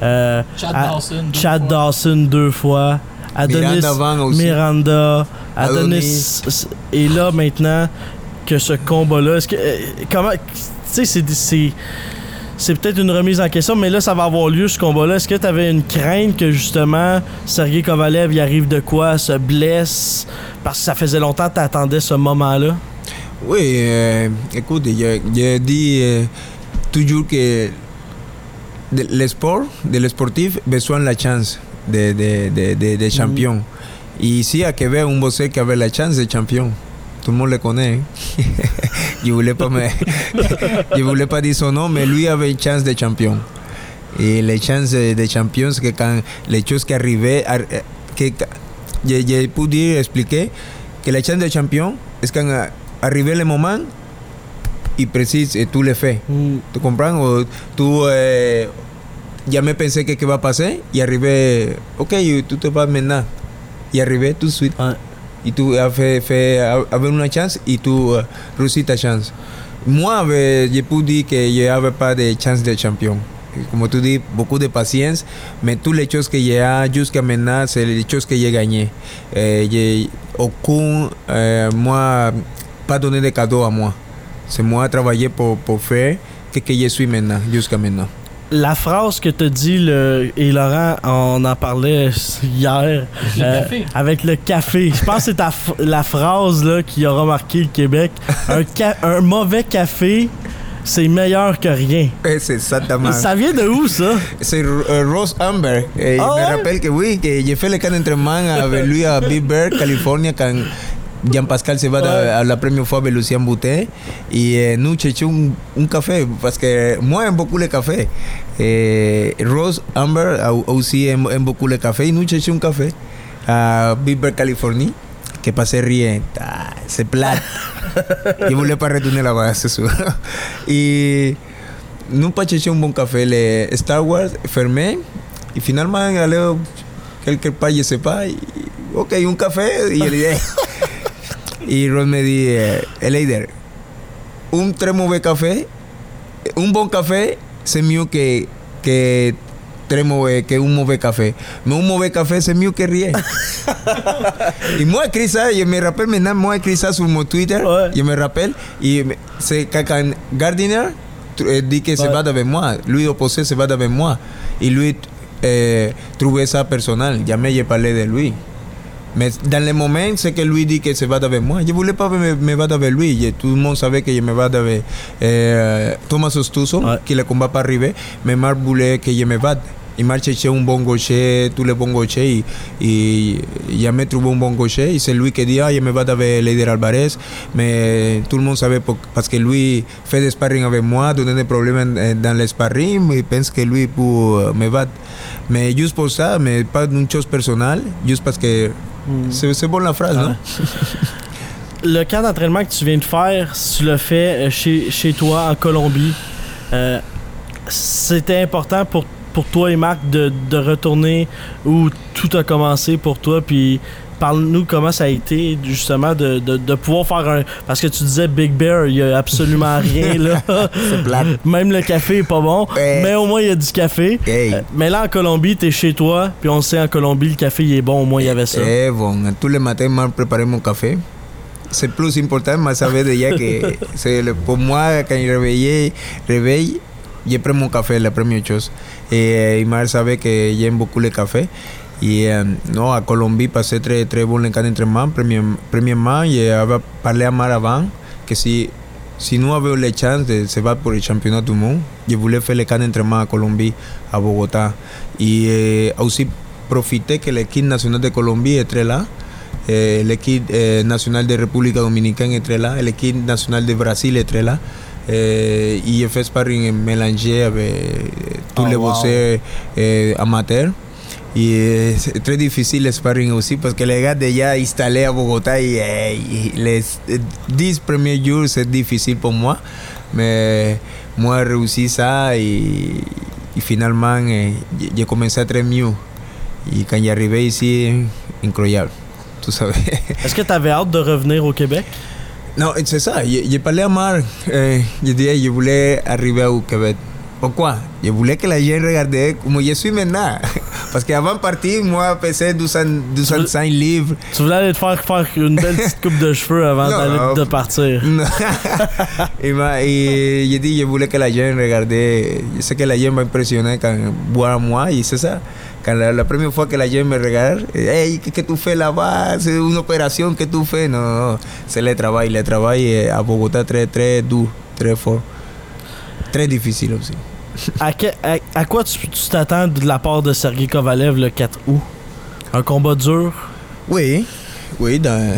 Euh, Chad à- Dawson. deux Chad fois. Dawson deux fois. Adonis Miranda Van aussi. Miranda. Adonis. Adonis. Et là, maintenant, que ce combat-là, est-ce que. euh, comment. Tu sais, c'est- c'est. C'est peut-être une remise en question, mais là, ça va avoir lieu ce combat-là. Est-ce que tu avais une crainte que justement Sergei Kovalev y arrive de quoi, se blesse? Parce que ça faisait longtemps que tu attendais ce moment-là. Oui, euh, écoute, je, je dis euh, toujours que de- le sport, de le sportif, besoin de la chance de, de, de, de, de champion. Et ici à Québec, un boxeur qui avait la chance de champion. Tout le monde le connaît. hein. je voulais pas me, je voulais pas dire son nom, mais lui avait une chance de champion. Et les chances de, champion, c'est que quand les choses qui arrivaient, ar- eh, que, que- je, je peux dire, expliquer que la chance de champion, quand euh, arrivé le moment, il précise et tout le fait. Mm. Tu comprends? Ou tú eh, jamais pensé que qué va a pasar y arrivé, ok, tú te vas maintenant. Y arrivé tout de suite. Ouais. Y tú as fait, fait avoir une chance y tú uh, réussis ta chance. Moi, avec- je peux dire que je n'avais pas de chance de champion. Como tú dis, beaucoup de patience, mais toutes les choses que j'ai jusqu'à maintenant, c'est les choses que j'ai gagnées. Euh, j'ai aucun, moi, pas donné de cadeau à moi. C'est moi travailler pour, pour faire ce que je suis maintenant, jusqu'à maintenant. La phrase que tu dit, le, et Laurent, on en parlait hier, Le euh, café. avec le café. Je pense que c'est ta la phrase là, qui aura marqué le Québec. Un, ca- un mauvais café, c'est meilleur que rien. Eh, C'est exactement. Ça vient de où, ça? C'est euh, Ross Amber. Eh, Ah me ouais? rappelle que oui, que j'ai fait le camp d'entraînement avec lui à Big Bear, Californie, quand Jean-Pascal se va Ouais. de- à la première fois avec Lucien Boutet. Et euh, nous cherchons un, un café, parce que moi j'aime beaucoup le café. Et Ross Amber a- aussi aime, aime beaucoup le café. Et nous cherchons un café à Big Bear, Californie. Que passait rien. Ah, c'est plat. Je voulais pas retourner là-bas, c'est sûr. Et nous pas cherché un bon café, le Star Wars fermé. Et finalement, allé quelque part, je sais pas. y- ok, un café. Y el día. Y Ron me dit, eh, Leider, un très mauvais café, un bon café, c'est mieux que, que très mauvais, que un mauvais café. Mais un mauvais café, c'est mieux que rien. y moi, écrit ça, je me rappelle maintenant, moi, écrit ça sur mon Twitter, Ouais. je me rappelle, et me- c'est quand quand Gardiner tr- eh, dit que se Ouais. va avec moi, lui opposé se va avec moi, et lui eh, trouvait ça personnel, jamais j'ai parlé de lui. Mais dans le moment, c'est que lui dit que se va avec moi. Je voulais pas me, me battre avec lui. Tout le monde savait que je me batte avec eh, Thomas Ostuso, Ouais. qui le combat pas arrivé. Mais Marc voulait que je me batte. Et Marc cherchait un bon gaucher, tous les bons gauchers. Et, et jamais trouvé un bon gaucher. Et c'est lui qui dit, ah, je me batte avec Leider Alvarez. Mais tout le monde savait pour- parce que lui fait des sparring avec moi, donné des problèmes dans le sparring. Et pense que lui peut euh, me battre. Mais juste pour ça, mais pas une chose personnelle, juste parce que c'est c'est bon la phrase, non? Le camp d'entraînement que tu viens de faire, tu l'as fait euh, chez, chez toi en Colombie. Euh, C'était important pour, pour toi et Marc de, de retourner où tout a commencé pour toi. Puis parle-nous comment ça a été justement de, de, de pouvoir faire un. Parce que tu disais Big Bear, il y a absolument rien là. Même le café est pas bon. Ouais. Mais au moins il y a du café. Hey. Euh, Mais là en Colombie, t'es chez toi. Puis on sait en Colombie, le café il est bon. Au moins il y avait ça. Eh, bon, tous les matins, moi, préparer mon café. C'est plus important, mais savais déjà que c'est pour moi, quand je réveillais, réveille, je prends mon café, la première chose. Et euh, Mar savait que j'aime beaucoup le café. Et euh, non, à Colombie, passé très, très bon le camp d'entraînement. Premier- Premièrement, j'avais parlé à Mar avant que si si nous avions les chances de se battre pour le championnat du monde, je voulais faire le camp d'entraînement à Colombie, à Bogotá. Et euh, aussi profiter que l'équipe nationale de Colombie était là, euh, l'équipe euh, nationale de République Dominicaine était là, et l'équipe nationale de Brésil était là. Euh, et j'ai fait sparring mélangé avec tous Oh, les wow. boxeurs euh, amateurs. Y es très difficile le sparring aussi parce que les gars déjà installés à Bogotá y, eh, y les eh, 10 premiers jours c'est difficile pour moi. Mais moi j'ai réussi ça et, finalement eh, j'ai- j'ai commencé à très mieux. Et quand j'arrivais ici, incroyable. Tu savais. Est-ce que tu avais hâte de revenir au Québec? Non, c'est ça. J'ai parlé à Marc. Euh, je disais, je voulais arriver au Québec. Pourquoi? Je voulais que la gente regarde como je suis maintenant. Parce qu'avant de partir, moi, pesais 200, 205 livres. Tu voulais aller te faire faire une belle petite coupe de cheveux avant Non, d'aller non. de partir. et, ma- et j'ai dit, je voulais que la gente regarde. Je sais que la gente va impressionner quand voir moi. Et c'est ça. Quand la, la première fois que la gente me regarde, hey, ¿qué, qué tú fais là-bas? C'est une opération que tu fais? Non, non, non. c'est le travail. Le travail à Bogotá très, très dur, très fort. Très difficile aussi. À, que- à- à quoi tu t'attends de la part de Sergei Kovalev le 4 août? Un combat dur? Oui, oui, dans,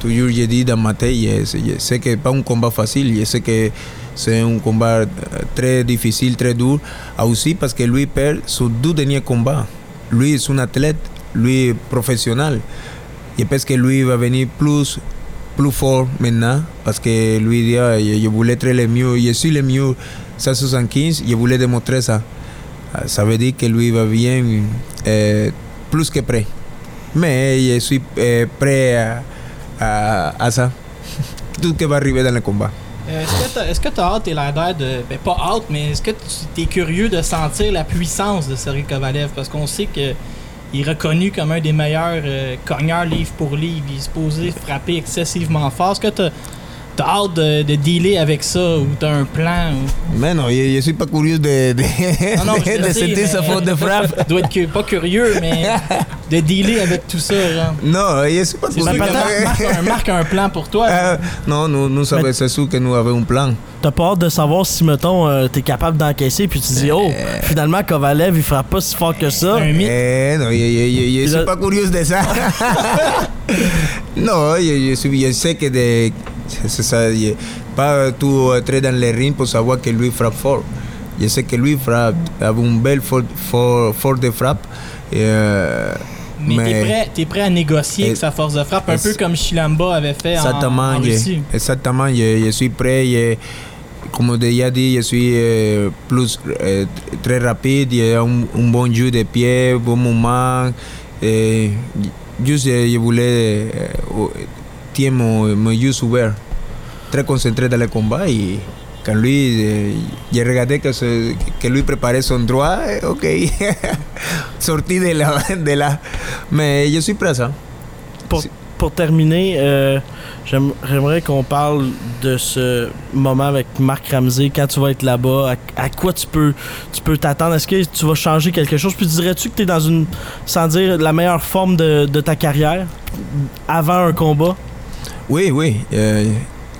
toujours j'ai dit dans ma tête, je, sais que pas un combat facile, je sais que c'est un combat euh, très difficile, très dur, Ah, aussi parce que lui perd sus deux derniers combats. Lui est un athlète, lui est professionnel. Je pense que lui va venir plus, plus fort maintenant parce que lui dit, ah, je, je voulais être le mieux, je suis le mieux 175, je voulais démontrer ça. Ah, Ça veut dire que lui va bien, euh, plus que prêt. Mais je suis euh, prêt à, ça. Tout ce qui va arriver dans le combat. Euh, Est-ce que tu as hâte et l'air de. Ben, pas hâte, mais est-ce que tu es curieux de sentir la puissance de Sergei Kovalev? Parce qu'on sait que il est reconnu comme un des meilleurs euh, cogneurs livre pour livre. Il est supposé frapper excessivement fort. Est-ce que tu as, hâte de, de dealer avec ça ou tu as un plan? ou- Mais non, je ne suis pas curieux de, de, Non, non, je de sentir sa faute de frappe. doit être cu- pas curieux, mais de dealer avec tout ça. genre. Non, je ne suis pas curieux. sûr que Marc, Marc a un- Marc a un plan pour toi. Ah, non, nous, nous savons, c'est sûr que nous avons un plan. T'as pas hâte de savoir si, mettons, euh, t'es capable d'encaisser, puis tu dis, oh, finalement, Kovalev, il frappe pas si fort que ça. un mythe. Eh, non, je ne suis là- pas curieux de ça. non, je, je, je sais que de, c'est ça, je- pas tout entrer dans le ring pour savoir que lui frappe fort. Je sais que lui frappe, a un bel fort, fort, fort de frappe. Euh, Mais, mais- prêt, t'es prêt à négocier avec sa force de frappe, un peu comme Chilamba avait fait en, Exactement, en je, Russie. exactement, je, je suis prêt. Je, comme déjà dit, je suis euh, plus euh, très rapide, j'ai un, un bon jeu de pied, bon mouvement. Et juste, je, je voulais mon jeu ouvert, très concentré dans le combat. Et quand lui, j'ai regardé que, que lui préparait son droit, eh, ok, sorti de la, de la. Mais je suis prêt à ça. Pour, pour terminer, euh, j'aime- j'aimerais qu'on parle de ce moment avec Marc Ramsey quand tu vas être là-bas. À, à quoi tu peux tu peux t'attendre? Est-ce que tu vas changer quelque chose? Puis dirais-tu que tu es dans une, sans dire, la meilleure forme de, de ta carrière avant un combat? Oui, oui. euh,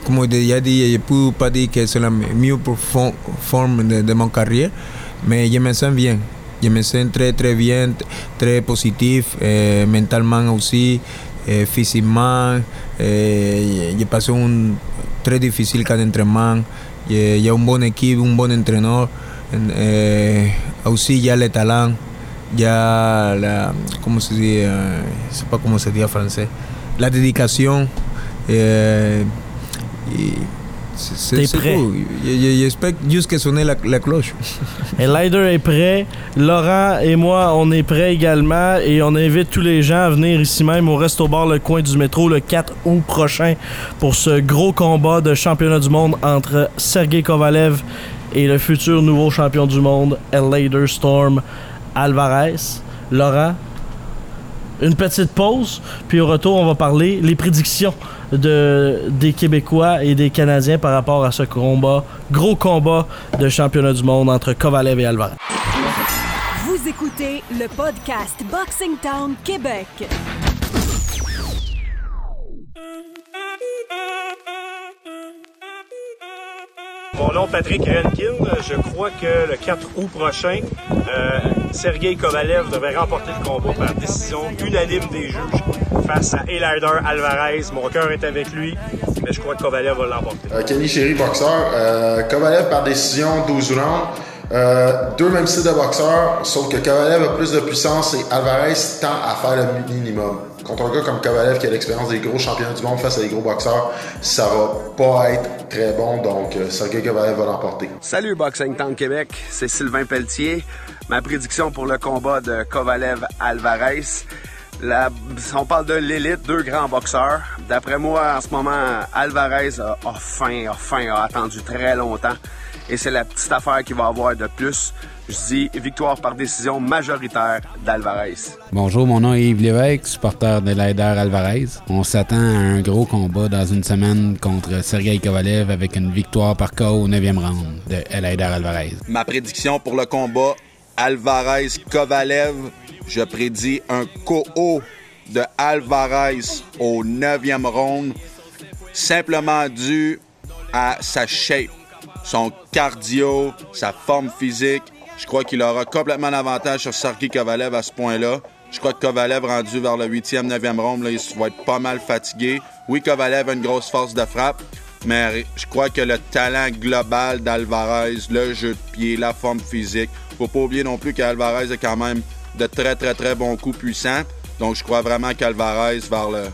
comme déjà dit, je ne peux pas dire que c'est la mieux perfor- forme de, de mon carrière, mais je me sens bien. Je me sens très, très bien, t- très positif, euh, mentalement aussi, euh, physiquement. Euh, j'ai passé un très difficile camp d'entraînement. Il y a une bonne équipe, un bon entraîneur. Euh, aussi, il y a le talent. Il y a la. ¿Cómo se dit euh, Je ne sais pas comment se dit en français. La dédication. Euh, et c'est- prêt? J'espère juste que sonner la, la cloche. Et Lider est prêt. Laurent et moi, on est prêts également. Et on invite tous les gens à venir ici même au Resto Bar Le Coin du Métro le 4 août prochain pour ce gros combat de championnat du monde entre Sergei Kovalev et le futur nouveau champion du monde, Lader Storm Alvarez. Laurent, une petite pause, puis au retour, on va parler les prédictions de, des Québécois et des Canadiens par rapport à ce combat, gros combat de championnat du monde entre Kovalev et Alvarez. Vous écoutez le podcast Boxing Town Québec. Mon nom Patrick Renkin. Je crois que le 4 août prochain, euh, Sergei Kovalev devrait remporter le combat par décision unanime des juges face à Eleider Alvarez. Mon cœur est avec lui, mais je crois que Kovalev va l'emporter. Euh, Kenny Chéri, boxeur. Euh, Kovalev par décision 12 rounds. Euh, deux mêmes styles de boxeurs, sauf que Kovalev a plus de puissance et Alvarez tend à faire le. Contre un gars comme Kovalev qui a l'expérience des gros championnats du monde face à des gros boxeurs, ça va pas être très bon, donc euh, Sergei Kovalev va l'emporter. Salut Boxing Town Québec, c'est Sylvain Pelletier. Ma prédiction pour le combat de Kovalev-Alvarez. On parle de l'élite, deux grands boxeurs. D'après moi, en ce moment, Alvarez a, a faim, a faim, a attendu très longtemps. Et c'est la petite affaire qu'il va avoir de plus. Je dis victoire par décision majoritaire d'Alvarez. Bonjour, mon nom est Yves Lévesque, supporter de l'Aider Alvarez. On s'attend à un gros combat dans une semaine contre Sergei Kovalev avec une victoire par KO au 9e round de l'Aider Alvarez. Ma prédiction pour le combat Alvarez-Kovalev, je prédis un KO de Alvarez au 9e round, simplement dû à sa shape, son cardio, sa forme physique. Je crois qu'il aura complètement l'avantage sur Sergei Kovalev à ce point-là. Je crois que Kovalev, rendu vers le 8e, 9e round, il va être pas mal fatigué. Oui, Kovalev a une grosse force de frappe, mais je crois que le talent global d'Alvarez, le jeu de pied, la forme physique, faut pas oublier non plus qu'Alvarez a quand même de très, très, très bons coups puissants. Donc, je crois vraiment qu'Alvarez, vers le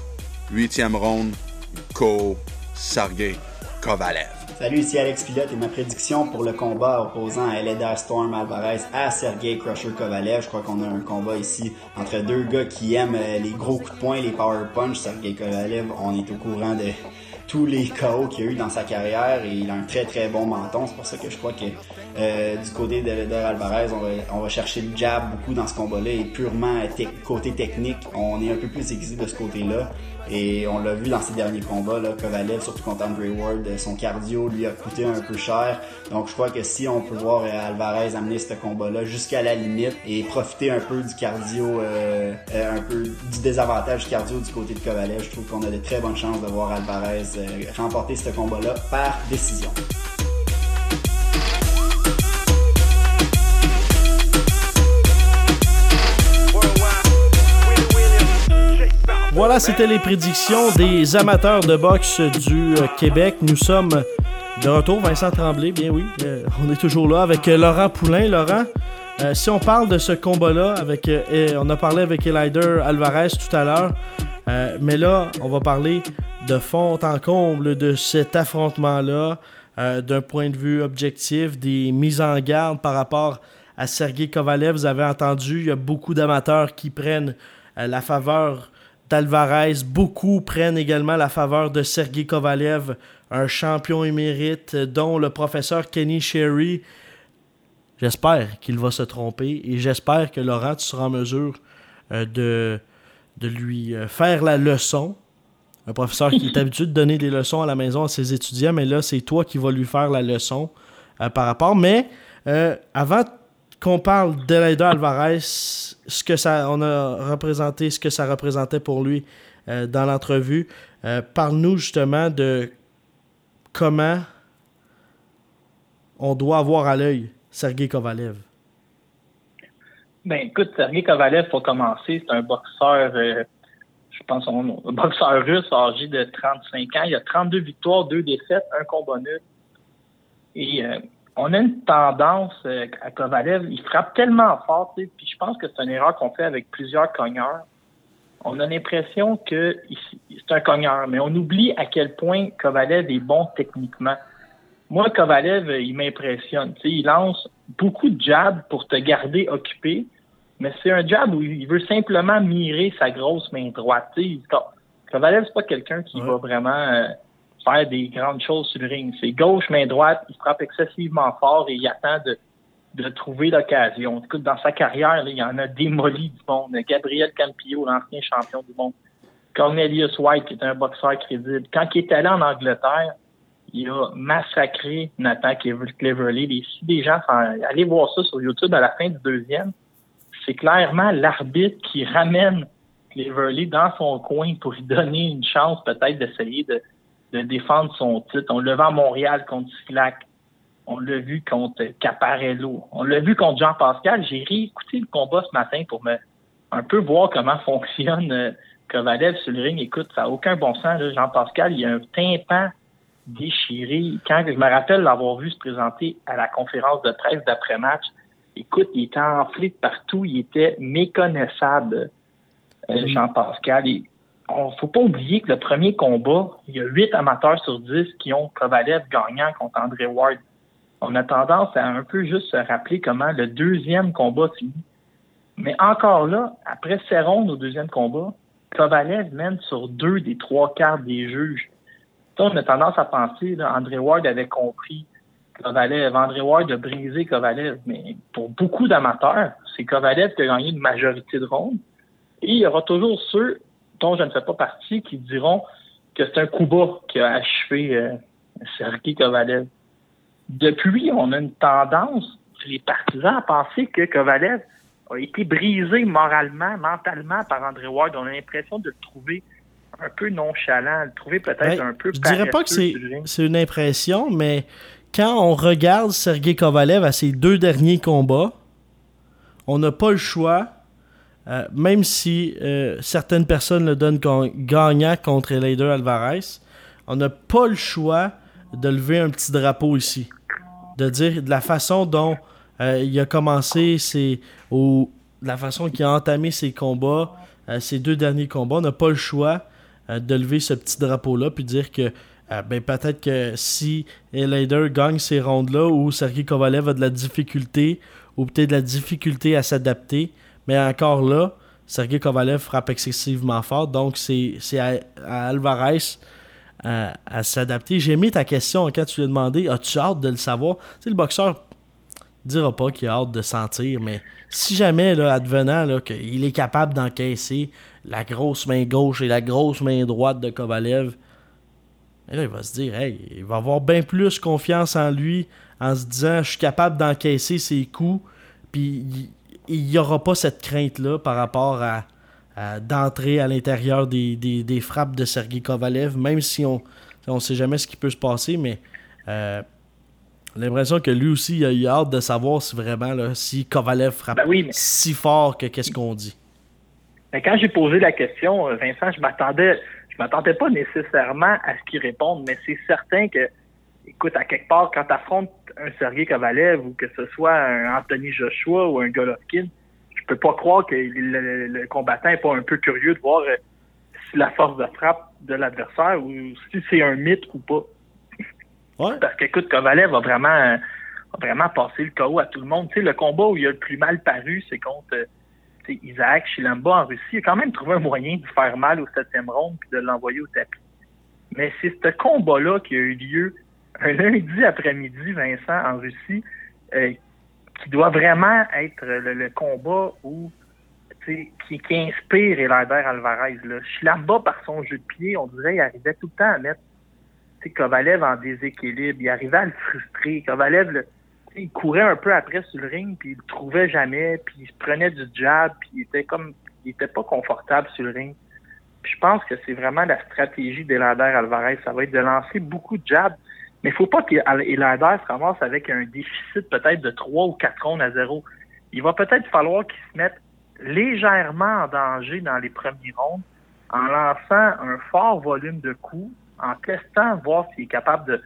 8e round, Ko Sergei Kovalev. Salut, ici Alex Pilote et ma prédiction pour le combat opposant à Storm Alvarez à Sergei Crusher Kovalev. Je crois qu'on a un combat ici entre deux gars qui aiment les gros coups de poing, les power punch. Sergei Kovalev, on est au courant de tous les KO qu'il a eu dans sa carrière et il a un très très bon menton. C'est pour ça que je crois que euh, du côté de Alvarez, on va, on va, chercher le jab beaucoup dans ce combat-là et purement côté technique, on est un peu plus aiguisé de ce côté-là. Et on l'a vu dans ses derniers combats, là, Kovalev, surtout contre Andre Ward, son cardio lui a coûté un peu cher. Donc je crois que si on peut voir euh, Alvarez amener ce combat-là jusqu'à la limite et profiter un peu du cardio, euh, un peu du désavantage cardio du côté de Kovalev, je trouve qu'on a de très bonnes chances de voir Alvarez remporter ce combat-là par décision. Voilà, c'était les prédictions des amateurs de boxe du euh, Québec. Nous sommes de retour, Vincent Tremblay, bien oui, euh, on est toujours là avec euh, Laurent Poulain. Laurent, si on parle de ce combat-là, avec, on a parlé avec Elider Alvarez tout à l'heure, mais là, on va parler de fond en comble de cet affrontement-là, d'un point de vue objectif, des mises en garde par rapport à Sergei Kovalev. Vous avez entendu, il y a beaucoup d'amateurs qui prennent la faveur d'Alvarez. Beaucoup prennent également la faveur de Sergei Kovalev, un champion émérite, dont le professeur Kenny Sherry. J'espère qu'il va se tromper et j'espère que Laurent, tu seras en mesure euh, de, de lui euh, faire la leçon. Un professeur qui est habitué de donner des leçons à la maison à ses étudiants, mais là, c'est toi qui vas lui faire la leçon euh, par rapport. Mais avant qu'on parle d'Elaida Alvarez, ce que ça, on a représenté, ce que ça représentait pour lui euh, dans l'entrevue. Euh, parle-nous justement de comment on doit avoir à l'œil Sergei Kovalev. Ben écoute, Sergei Kovalev, pour commencer, c'est un boxeur, euh, je pense, boxeur russe âgé de 35 ans. Il a 32 victoires, 2 défaites, un combat nul. Et on a une tendance euh, à Kovalev, il frappe tellement fort, puis je pense que c'est une erreur qu'on fait avec plusieurs cogneurs. On a l'impression que c'est un cogneur, mais on oublie à quel point Kovalev est bon techniquement. Moi, Kovalev, il m'impressionne. Il lance beaucoup de jabs pour te garder occupé, mais c'est un jab où il veut simplement mirer sa grosse main droite. Kovalev, c'est pas quelqu'un qui va vraiment euh, faire des grandes choses sur le ring. C'est gauche, main droite, il frappe excessivement fort et il attend de, trouver l'occasion. Écoute, dans sa carrière, il y en a démoli du monde. Gabriel Campillo, l'ancien champion du monde. Cornelius White, qui est un boxeur crédible. Quand il est allé en Angleterre, il a massacré Nathan Cleverly. Les, si des gens, allez voir ça sur YouTube à la fin du deuxième, c'est clairement l'arbitre qui ramène Cleverly dans son coin pour lui donner une chance peut-être d'essayer de, de défendre son titre. On le vend à Montréal contre Slack. On l'a vu contre Caparello. On l'a vu contre Jean-Pascal. J'ai réécouté le combat ce matin pour me un peu voir comment fonctionne euh, Kovalev sur le ring. Écoute, ça n'a aucun bon sens. Jean-Pascal, il y a un tympan déchiré. Quand je me rappelle l'avoir vu se présenter à la conférence de presse d'après-match, écoute, il était enflé de partout. Il était méconnaissable, euh, Jean-Pascal. Il ne faut pas oublier que le premier combat, il y a huit amateurs sur dix qui ont Kovalev gagnant contre André Ward. On a tendance à un peu juste se rappeler comment le deuxième combat finit. Mais encore là, après Cerrone au deuxième combat, Kovalev mène sur deux des trois quarts des juges. on a tendance à penser, André Ward avait compris Kovalev. André Ward a brisé Kovalev. Mais pour beaucoup d'amateurs, c'est Kovalev qui a gagné une majorité de rondes. Et il y aura toujours ceux dont je ne fais pas partie qui diront que c'est un coup bas qui a achevé euh, Sergei Kovalev. Depuis, on a une tendance, les partisans, à penser que Kovalev a été brisé moralement, mentalement par André Ward. On a l'impression de le trouver un peu nonchalant, de le trouver peut-être Ben, un peu Je dirais pas que c'est une impression, mais quand on regarde Sergei Kovalev à ses deux derniers combats, on n'a pas le choix, euh, même si euh, certaines personnes le donnent gagnant contre Eleider Alvarez, on n'a pas le choix de lever un petit drapeau ici. De dire de la façon dont euh, il a commencé, ses, ou de la façon qu'il a entamé ses combats, ses deux derniers combats, on n'a pas le choix de lever ce petit drapeau-là puis dire que ben, peut-être que si Elader gagne ces rondes-là ou Sergei Kovalev a de la difficulté ou peut-être de la difficulté à s'adapter, mais encore là, Sergei Kovalev frappe excessivement fort, donc c'est à, Alvarez à, à s'adapter. J'ai aimé ta question quand tu lui as demandé As-tu hâte de le savoir? Sais, le boxeur dira pas qu'il a hâte de sentir, mais si jamais, là, advenant, là, qu'il est capable d'encaisser la grosse main gauche et la grosse main droite de Kovalev, là, il va se dire, hey, il va avoir bien plus confiance en lui en se disant, je suis capable d'encaisser ses coups, puis il n'y aura pas cette crainte-là par rapport à, à- d'entrer à l'intérieur des, des- des frappes de Sergei Kovalev, même si on ne sait jamais ce qui peut se passer, mais euh, l'impression que lui aussi, il a eu hâte de savoir si vraiment, là, si Kovalev frappe Ben oui, mais- si fort que qu'est-ce qu'on dit. Mais quand j'ai posé la question, euh, Vincent, je m'attendais, je m'attendais pas nécessairement à ce qu'il réponde, mais c'est certain que, écoute, à quelque part, quand tu affrontes un Sergei Kovalev ou que ce soit un Anthony Joshua ou un Golovkin, je peux pas croire que le, combattant est pas un peu curieux de voir euh, si la force de frappe de l'adversaire ou si c'est un mythe ou pas. Parce qu'écoute, Kovalev a vraiment, a vraiment passé le KO à tout le monde. Tu sais, le combat où il a le plus mal paru, c'est contre euh, Isaac Chilemba en Russie. Il a quand même trouvé un moyen de faire mal au septième round puis de l'envoyer au tapis. Mais c'est ce combat-là qui a eu lieu un lundi après-midi, Vincent, en Russie, euh, qui doit vraiment être le, combat où qui, qui inspire Elander Alvarez. Là. Chilamba, par son jeu de pied, on dirait, il arrivait tout le temps à mettre Kovalev en déséquilibre. Il arrivait à le frustrer. Kovalev, le- il courait un peu après sur le ring, puis il le trouvait jamais, puis il se prenait du jab, puis il était comme, il était pas confortable sur le ring. Puis je pense que c'est vraiment la stratégie d'Elander Alvarez. Ça va être de lancer beaucoup de jabs, mais il faut pas qu'Elander se ramasse avec un déficit peut-être de 3 ou 4 rondes à zéro. Il va peut-être falloir qu'il se mette légèrement en danger dans les premiers rondes en lançant un fort volume de coups, en testant, voir s'il est capable de,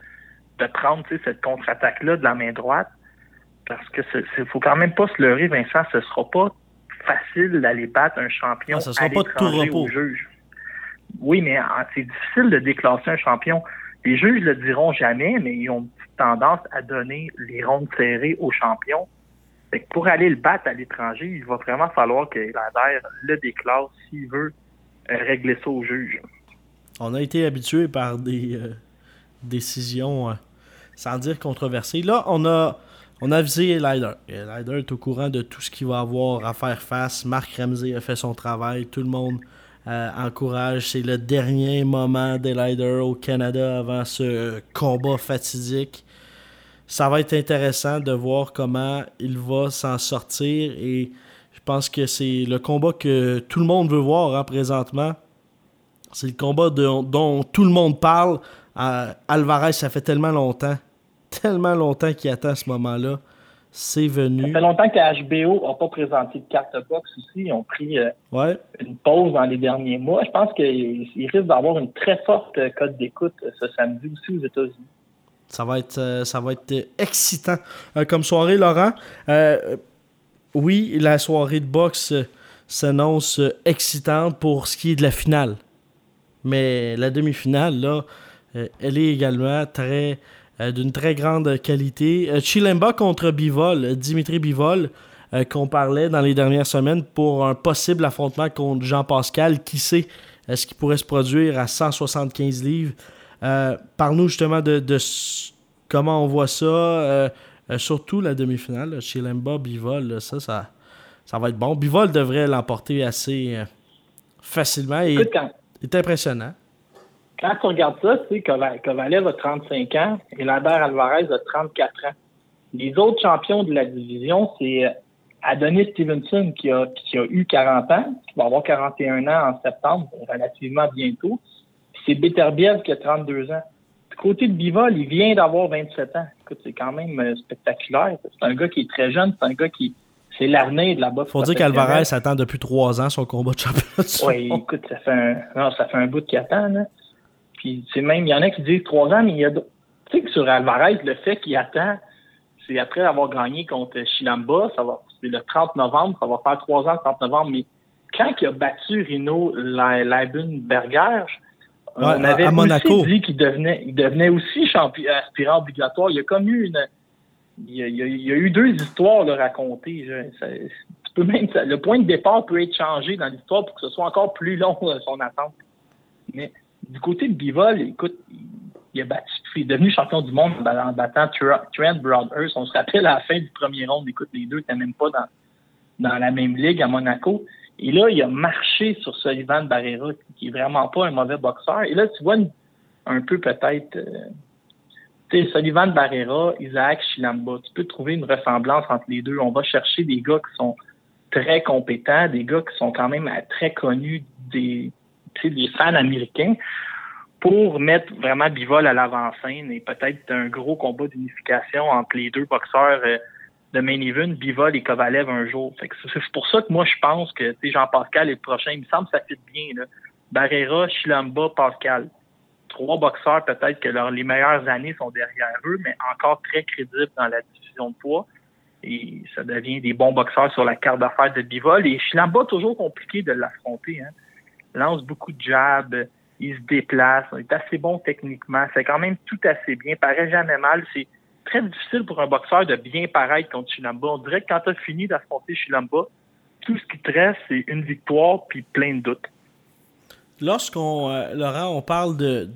de prendre cette contre-attaque-là de la main droite. Parce que il faut quand même pas se leurrer, Vincent, ce sera pas facile d'aller battre un champion Ah, ce sera à pas de tout l'étranger repos. au juge. Oui, mais ah, c'est difficile de déclasser un champion. Les juges le diront jamais, mais ils ont tendance à donner les rondes serrées aux champions. Fait que pour aller le battre à l'étranger, il va vraiment falloir que Lader le déclare s'il veut euh, régler ça au juge. On a été habitué par des euh, décisions, euh, sans dire controversées. Là, on a, on a visé Lider. Lider est au courant de tout ce qu'il va avoir à faire face. Marc Ramsey a fait son travail. Tout le monde encourage. C'est le dernier moment de Lider au Canada avant ce combat fatidique. Ça va être intéressant de voir comment il va s'en sortir et je pense que c'est le combat que tout le monde veut voir hein, présentement. C'est le combat dont tout le monde parle. Euh, Alvarez, ça fait tellement longtemps. tellement longtemps qu'il attend ce moment-là. C'est venu. Ça fait longtemps que HBO n'a pas présenté de carte box aussi. Ils ont pris euh, une pause dans les derniers mois. Je pense qu'ils risquent d'avoir une très forte cote d'écoute ce samedi aussi aux États-Unis. Ça va être, ça va être excitant comme soirée, Laurent. oui, la soirée de boxe s'annonce excitante pour ce qui est de la finale. Mais la demi-finale, là, euh, elle est également très euh, d'une très grande qualité. Euh, Chilemba contre Bivol, Dimitri Bivol, qu'on parlait dans les dernières semaines pour un possible affrontement contre Jean-Pascal. Qui sait ce qui pourrait se produire à 175 livres? Parle-nous justement de, comment on voit ça. surtout la demi-finale, Chilemba, Bivol, ça, ça, ça va être bon. Bivol devrait l'emporter assez facilement. Et est impressionnant quand tu regardes ça, tu sais, Kovalev a 35 ans et Lander Alvarez a 34 ans. Les autres champions de la division, c'est euh, Adonis Stevenson qui a, qui a eu 40 ans, qui va avoir 41 ans en septembre, relativement bientôt. C'est Beterbiev qui a 32 ans. Du côté de Bivol, il vient d'avoir 27 ans. Écoute, c'est quand même euh, spectaculaire. C'est un gars qui est très jeune, c'est un gars qui, c'est l'avenir de la boxe. Faut dire qu'Alvarez attend depuis trois ans son combat de championnat. Oui, écoute, ça fait un, non, ça fait un bout qu'il attend, là. Puis, c'est même, il y en a qui disent trois ans, mais il y a Tu sais que sur Alvarez, le fait qu'il attend, c'est après avoir gagné contre Chilamba, ça va, c'est le 30 novembre, ça va faire trois ans le 30 novembre, mais quand il a battu Rino Leibenberger, on avait à Monaco. dit qu'il devenait, il devenait aussi champion, aspirant obligatoire. Il y a comme eu une, il y a, il y a, eu deux histoires à raconter. tu peux même, le point de départ peut être changé dans l'histoire pour que ce soit encore plus long, son attente. Mais du côté de Bivol, écoute, il, a battu, il est devenu champion du monde en battant Trent Broadhurst. On se rappelle à la fin du premier round, écoute, les deux n'étaient même pas dans, dans la même ligue à Monaco. Et là, il a marché sur Sullivan Barrera, qui est vraiment pas un mauvais boxeur. Et là, tu vois un peu peut-être, euh, tu sais, Sullivan Barrera, Isaac Chilamba. Tu peux trouver une ressemblance entre les deux. On va chercher des gars qui sont très compétents, des gars qui sont quand même très connus des, des fans américains pour mettre vraiment Bivol à l'avant-scène et peut-être un gros combat d'unification entre les deux boxeurs euh, de main event, Bivol et Kovalev un jour. C'est pour ça que moi je pense que Jean-Pascal est le prochain. Il me semble que ça fit bien. Barrera, Chilamba, Pascal. Trois boxeurs peut-être que les meilleures années sont derrière eux, mais encore très crédibles dans la division de poids. Et ça devient des bons boxeurs sur la carte d'affaires de Bivol. Et Chilamba, toujours compliqué de l'affronter. Hein lance beaucoup de jabs, il se déplace, il est assez bon techniquement, c'est quand même tout assez bien, paraît jamais mal. C'est très difficile pour un boxeur de bien paraître contre Chilamba. On dirait que quand tu as fini d'affronter Chilamba, tout ce qui te reste, c'est une victoire puis plein de doutes. Lorsqu'on, euh, Laurent, on parle de,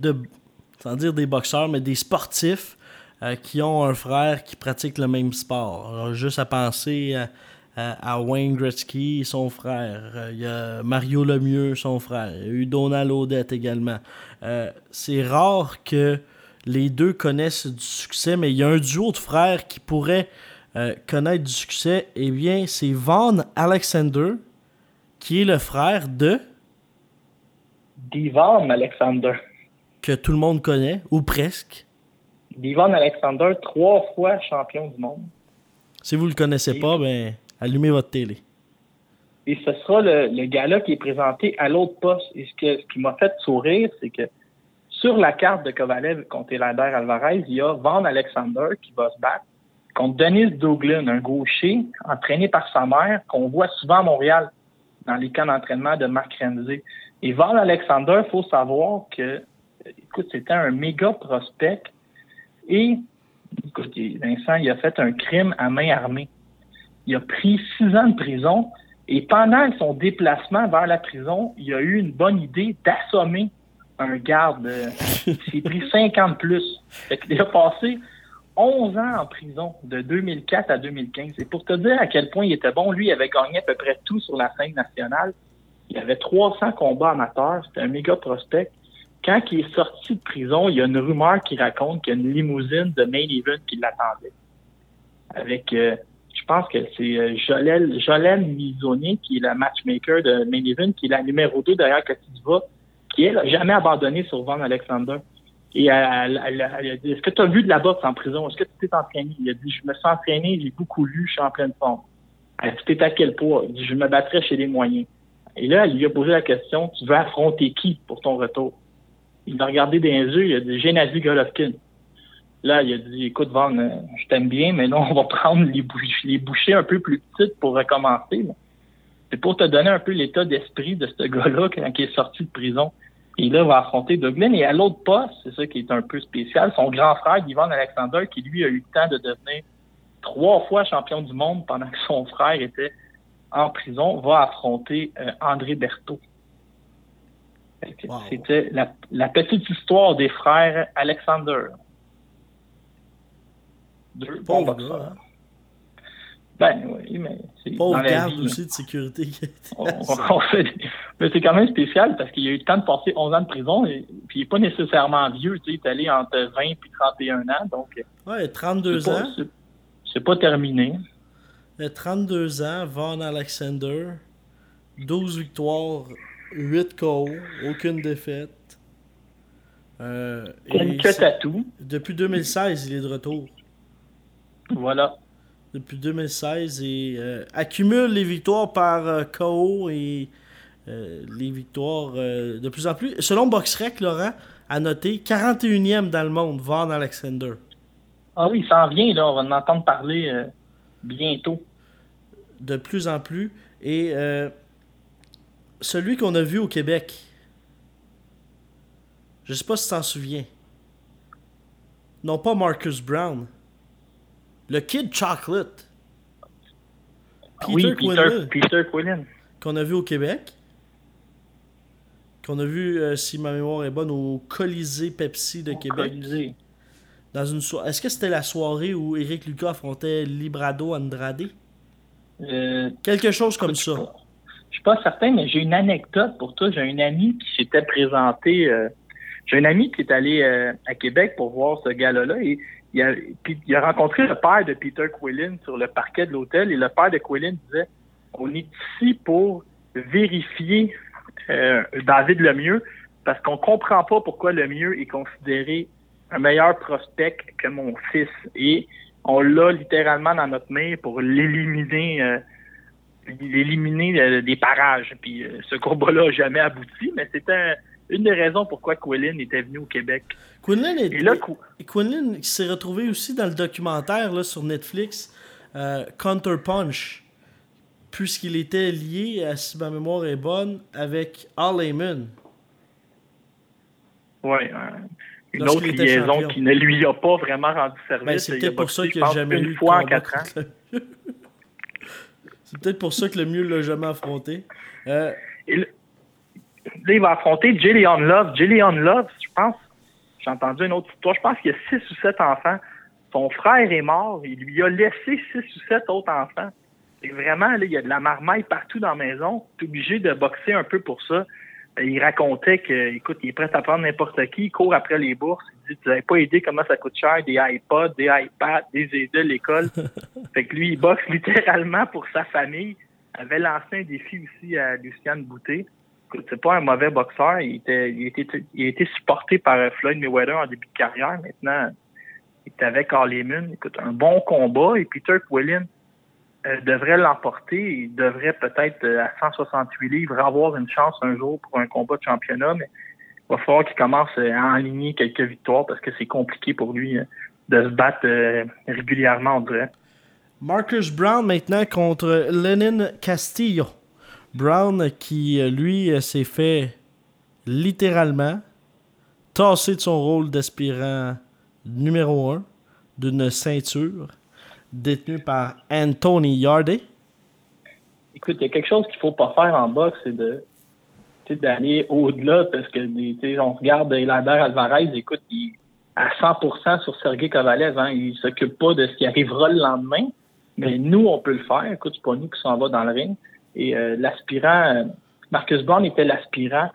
sans dire des boxeurs, mais des sportifs euh, qui ont un frère qui pratique le même sport. juste à penser à à Wayne Gretzky, son frère. Euh, il y a Mario Lemieux, son frère. Il y a eu Donald Odette également. Euh, c'est rare que les deux connaissent du succès, mais il y a un duo de frères qui pourrait euh, connaître du succès. Eh bien, c'est Von Alexander, qui est le frère de... Divan Alexander. Que tout le monde connaît, ou presque. Divan Alexander, trois fois champion du monde. Si vous le connaissez pas, ben allumez votre télé. Et ce sera le, le gars-là qui est présenté à l'autre poste. Et ce, que, ce qui m'a fait sourire, c'est que sur la carte de Kovalev contre Elander Alvarez, il y a Van Alexander qui va se battre contre Denis Douglin, un gaucher entraîné par sa mère qu'on voit souvent à Montréal dans les camps d'entraînement de Marc Renzi. Et Van Alexander, il faut savoir que, écoute, c'était un méga prospect et, écoute, Vincent, il a fait un crime à main armée il a pris six ans de prison et pendant son déplacement vers la prison, il a eu une bonne idée d'assommer un garde. Il s'est pris 50 plus. il a passé 11 ans en prison de 2004 à 2015. Et pour te dire à quel point il était bon, lui il avait gagné à peu près tout sur la scène nationale. Il avait 300 combats amateurs. C'était un méga prospect. Quand il est sorti de prison, il y a une rumeur qui raconte qu'il y a une limousine de main event qui l'attendait. Avec euh, je pense que c'est euh, Jolène, Jolène qui est la matchmaker de Main Event, qui est la numéro 2 derrière Kativa, qui elle n'a jamais abandonné sur Van Alexander. Et elle, a dit Est-ce que tu as vu de la boxe en prison? Est-ce que tu t'es entraîné? Il a dit Je me suis entraîné, j'ai beaucoup lu, je suis en pleine forme. Elle a dit T'es à quel poids? Il dit Je me battrais chez les moyens. Et là, elle lui a posé la question Tu veux affronter qui pour ton retour? Il l'a regardé dans les yeux, il a dit Gennady Golovkin. Là, il a dit Écoute, Van, euh, je t'aime bien, mais là, on va prendre les, bouch- les bouchées un peu plus petites pour recommencer. C'est pour te donner un peu l'état d'esprit de ce gars-là quand il est sorti de prison. Et là, il va affronter Douglin. Et à l'autre poste, c'est ça qui est un peu spécial, son grand frère, Ivan Alexander, qui lui a eu le temps de devenir trois fois champion du monde pendant que son frère était en prison, va affronter euh, André Berthaud. C'était la, la petite histoire des frères Alexander. Deux Pauvre gars, hein. Ben oui, mais c'est Pauvre dans la garde vie, aussi de sécurité. qui On- on fait- Mais c'est quand même spécial parce qu'il a eu le temps de passer 11 ans de prison et puis il n'est pas nécessairement vieux, tu sais, il est allé entre 20 et 31 ans, donc Ouais, 32 c'est pas- ans. c'est- pas terminé. Il a 32 ans, Von Alexander. 12 victoires, 8 KO, aucune défaite. Euh, et Quelques tatous. Depuis 2016, il est de retour. Voilà. Depuis 2016 et euh, accumule les victoires par euh, KO et euh, les victoires euh, de plus en plus. Selon BoxRec, Laurent a noté 41e dans le monde, Von Alexander. Ah oui, il s'en vient, là, on va en entendre parler bientôt. de plus en plus. Et celui qu'on a vu au Québec, je sais pas si tu t'en souviens. Non pas Marcus Brown. Le Kid Chocolate. Ah oui, Peter, Peter Quillen. qu'on a vu au Québec. Qu'on a vu, euh, si ma mémoire est bonne, au Colisée Pepsi de Québec. Colisée. Dans une so- Est-ce que c'était la soirée où Eric Lucas affrontait Librado Andrade? Euh, Quelque chose comme ça. Je suis pas certain, mais j'ai une anecdote pour toi. J'ai un ami qui s'était présenté. euh, j'ai un ami qui est allé à Québec pour voir ce gars-là et il a, rencontré le père de Peter Quillen sur le parquet de l'hôtel et le père de Quillen disait on est ici pour vérifier euh, David Lemieux parce qu'on comprend pas pourquoi Lemieux est considéré un meilleur prospect que mon fils et on l'a littéralement dans notre main pour l'éliminer euh, l'éliminer euh, des parages. Puis ce combat-là n'a jamais abouti, mais c'était un- une des raisons pourquoi Quillen était venu au Québec. Quinlan, est, Et là, Qu- Quinlan s'est retrouvé aussi dans le documentaire là, sur Netflix, euh, Counter Punch, puisqu'il était lié, à, si ma mémoire est bonne, avec Al Heyman. ouais, euh, une autre liaison champion. qui ne lui a pas vraiment rendu service. Ben, c'est Il a peut-être pour ça qu'il n'a jamais une eu fois en ans. le. C'est peut-être pour ça que le mieux l'a jamais affronté. Euh, Et là, il va affronter Jillian Love. Jillian Love, je pense, j'ai entendu une autre histoire, je pense qu'il y a six ou sept enfants. Son frère est mort, il lui a laissé six ou sept autres enfants. Et vraiment, là, il y a de la marmaille partout dans la maison. Tu es obligé de boxer un peu pour ça. Euh, Il racontait que, écoute, il est prêt à prendre n'importe qui, il court après les bourses. Il dit, tu n'avais pas idée comment ça coûte cher, des iPods, des iPads, des aides à l'école. fait que lui, il boxe littéralement pour sa famille. Il avait lancé un défi aussi à Luciane Boutet. C'est pas un mauvais boxeur. Il était, il était, il a été supporté par euh, Floyd Mayweather en début de carrière. Maintenant, il est avec Carl. Écoute, un bon combat. Et Peter Quillen euh, devrait l'emporter. Il devrait peut-être, euh, à 168 livres, avoir une chance un jour pour un combat de championnat. Mais il va falloir qu'il commence à enligner quelques victoires parce que c'est compliqué pour lui de se battre régulièrement, on dirait. Marcus Brown maintenant contre Lenin Castillo. Brown qui, euh, lui, euh, s'est fait littéralement tasser de son rôle d'aspirant numéro 1 d'une ceinture détenue par Anthony Yarde. Écoute, il y a quelque chose qu'il faut pas faire en boxe, c'est de d'aller au-delà parce que on regarde Elander Alvarez, écoute, à 100% sur Sergei Kovalev, hein, il s'occupe pas de ce qui arrivera le lendemain, mais nous on peut le faire. Écoute, c'est pas nous qui s'en va dans le ring. Et euh, l'aspirant, euh, Marcus Brown était l'aspirant.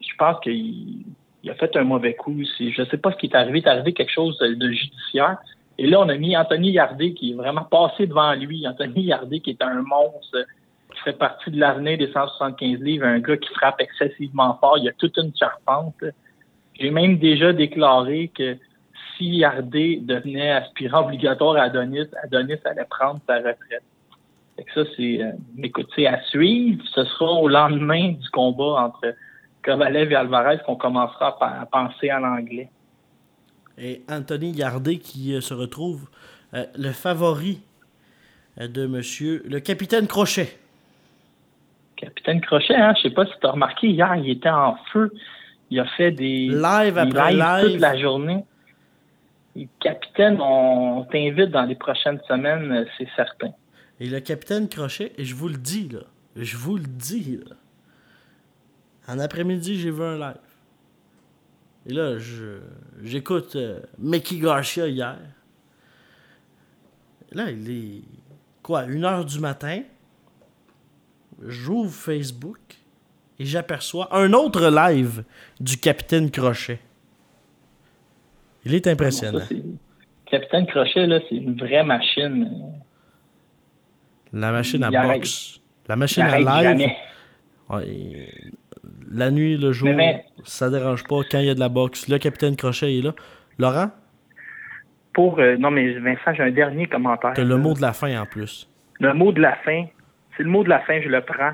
Je pense qu'il il a fait un mauvais coup. Je sais pas ce qui est arrivé. Il est arrivé quelque chose de, judiciaire. Et là, on a mis Anthony Yardé qui est vraiment passé devant lui. Anthony Yardé qui est un monstre, qui fait partie de l'avenir des 175 livres, un gars qui frappe excessivement fort. Il a toute une charpente. J'ai même déjà déclaré que si Yardé devenait aspirant obligatoire à Adonis, Adonis allait prendre sa retraite. Fait que ça, c'est, euh, écoute, c'est à suivre. Ce sera au lendemain du combat entre Kovalev et Alvarez qu'on commencera à, penser à l'anglais. Et Anthony Yardé qui euh, se retrouve euh, le favori de monsieur le capitaine Crochet. Capitaine Crochet, hein, je sais pas si tu as remarqué, hier, il était en feu. Il a fait des Live après lives live. toute la journée. Et capitaine, on t'invite dans les prochaines semaines, c'est certain. Et le capitaine Crochet, et je vous le dis, là, je vous le dis, là, en après-midi, j'ai vu un live. Et là, je, j'écoute euh, Mickey Garcia hier. Là, il est, quoi, une heure du matin? J'ouvre Facebook et j'aperçois un autre live du capitaine Crochet. Il est impressionnant. Ça, c'est- Capitaine Crochet, là, c'est une vraie machine. La machine à boxe. La machine à live. Ouais, la nuit, le jour, Mais ça dérange pas. Quand il y a de la boxe, le capitaine Crochet est là. Laurent, Pour, euh, non, mais Vincent, j'ai un dernier commentaire. t'as le mot de la fin en plus. Le mot de la fin, c'est le mot de la fin, je le prends.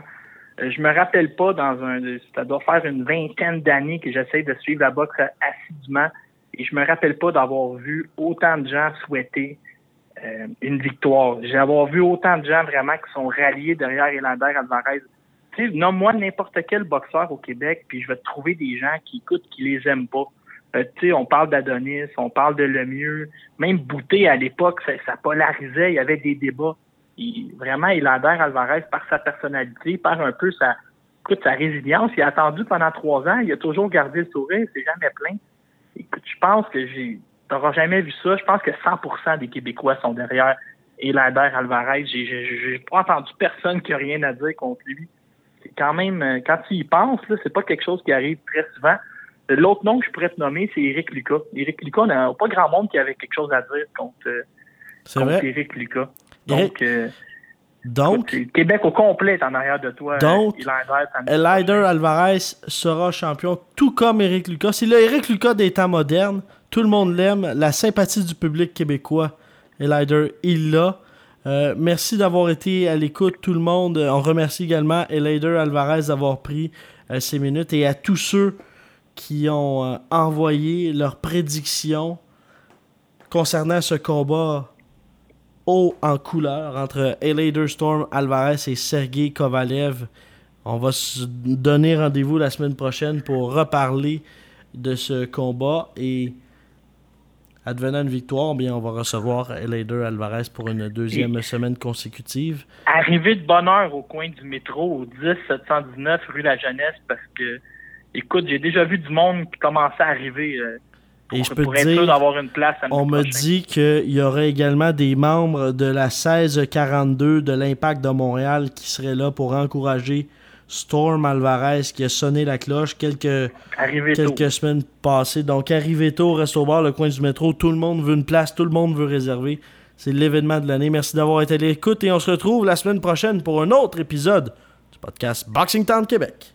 Euh, je me rappelle pas dans un, ça doit faire une vingtaine d'années que j'essaie de suivre la boxe assidûment et je me rappelle pas d'avoir vu autant de gens souhaiter euh, une victoire. J'ai avoir vu autant de gens vraiment qui sont ralliés derrière Elander Alvarez. Tu sais, nomme-moi n'importe quel boxeur au Québec, puis je vais trouver des gens qui écoutent, qui les aiment pas. Euh, tu sais, on parle d'Adonis, on parle de Lemieux, même Bouté à l'époque, ça, polarisait, il y avait des débats. Il- vraiment, Elander Alvarez, par sa personnalité, par un peu sa, écoute, sa résilience, il a attendu pendant trois ans, il a toujours gardé le sourire, c'est jamais plein. Écoute, je pense que j'ai, t'auras jamais vu ça. Je pense que 100% des Québécois sont derrière Elander Alvarez. J'ai, pas entendu personne qui a rien à dire contre lui. C'est quand même, euh, quand tu y penses, c'est pas quelque chose qui arrive très souvent. Euh, L'autre nom que je pourrais te nommer, c'est Éric Lucas. Éric Lucas, on n'a pas grand monde qui avait quelque chose à dire contre, euh, contre. Éric Lucas. Éric- Donc, euh, Donc, c'est le Québec au complet est en arrière de toi. Donc, Elider Alvarez sera champion, tout comme Eric Lucas. C'est le Eric Lucas des temps modernes. Tout le monde l'aime. La sympathie du public québécois, Elider, il l'a. Euh, merci d'avoir été à l'écoute, tout le monde. On remercie également Elider Alvarez d'avoir pris euh, ces minutes et à tous ceux qui ont euh, envoyé leurs prédictions concernant ce combat haut en couleur entre Elider Storm Alvarez et Sergei Kovalev. On va se donner rendez-vous la semaine prochaine pour reparler de ce combat advenant une victoire, bien on va recevoir Elider Alvarez pour une deuxième semaine consécutive. Arrivé de bonne heure au coin du métro, au 10 719 rue La Jeunesse, parce que, écoute, j'ai déjà vu du monde qui commençait à arriver euh, pour, Et je peux pour te être dire, d'avoir une place On me prochain. dit qu'il y aurait également des membres de la 1642 de l'Impact de Montréal qui seraient là pour encourager Storm Alvarez qui a sonné la cloche quelques, Arrivé tôt. quelques semaines passées. Donc, arrivé tôt, reste au bar, le coin du métro. Tout le monde veut une place, tout le monde veut réserver. C'est l'événement de l'année. Merci d'avoir été à l'écoute et on se retrouve la semaine prochaine pour un autre épisode du podcast Boxing Town Québec.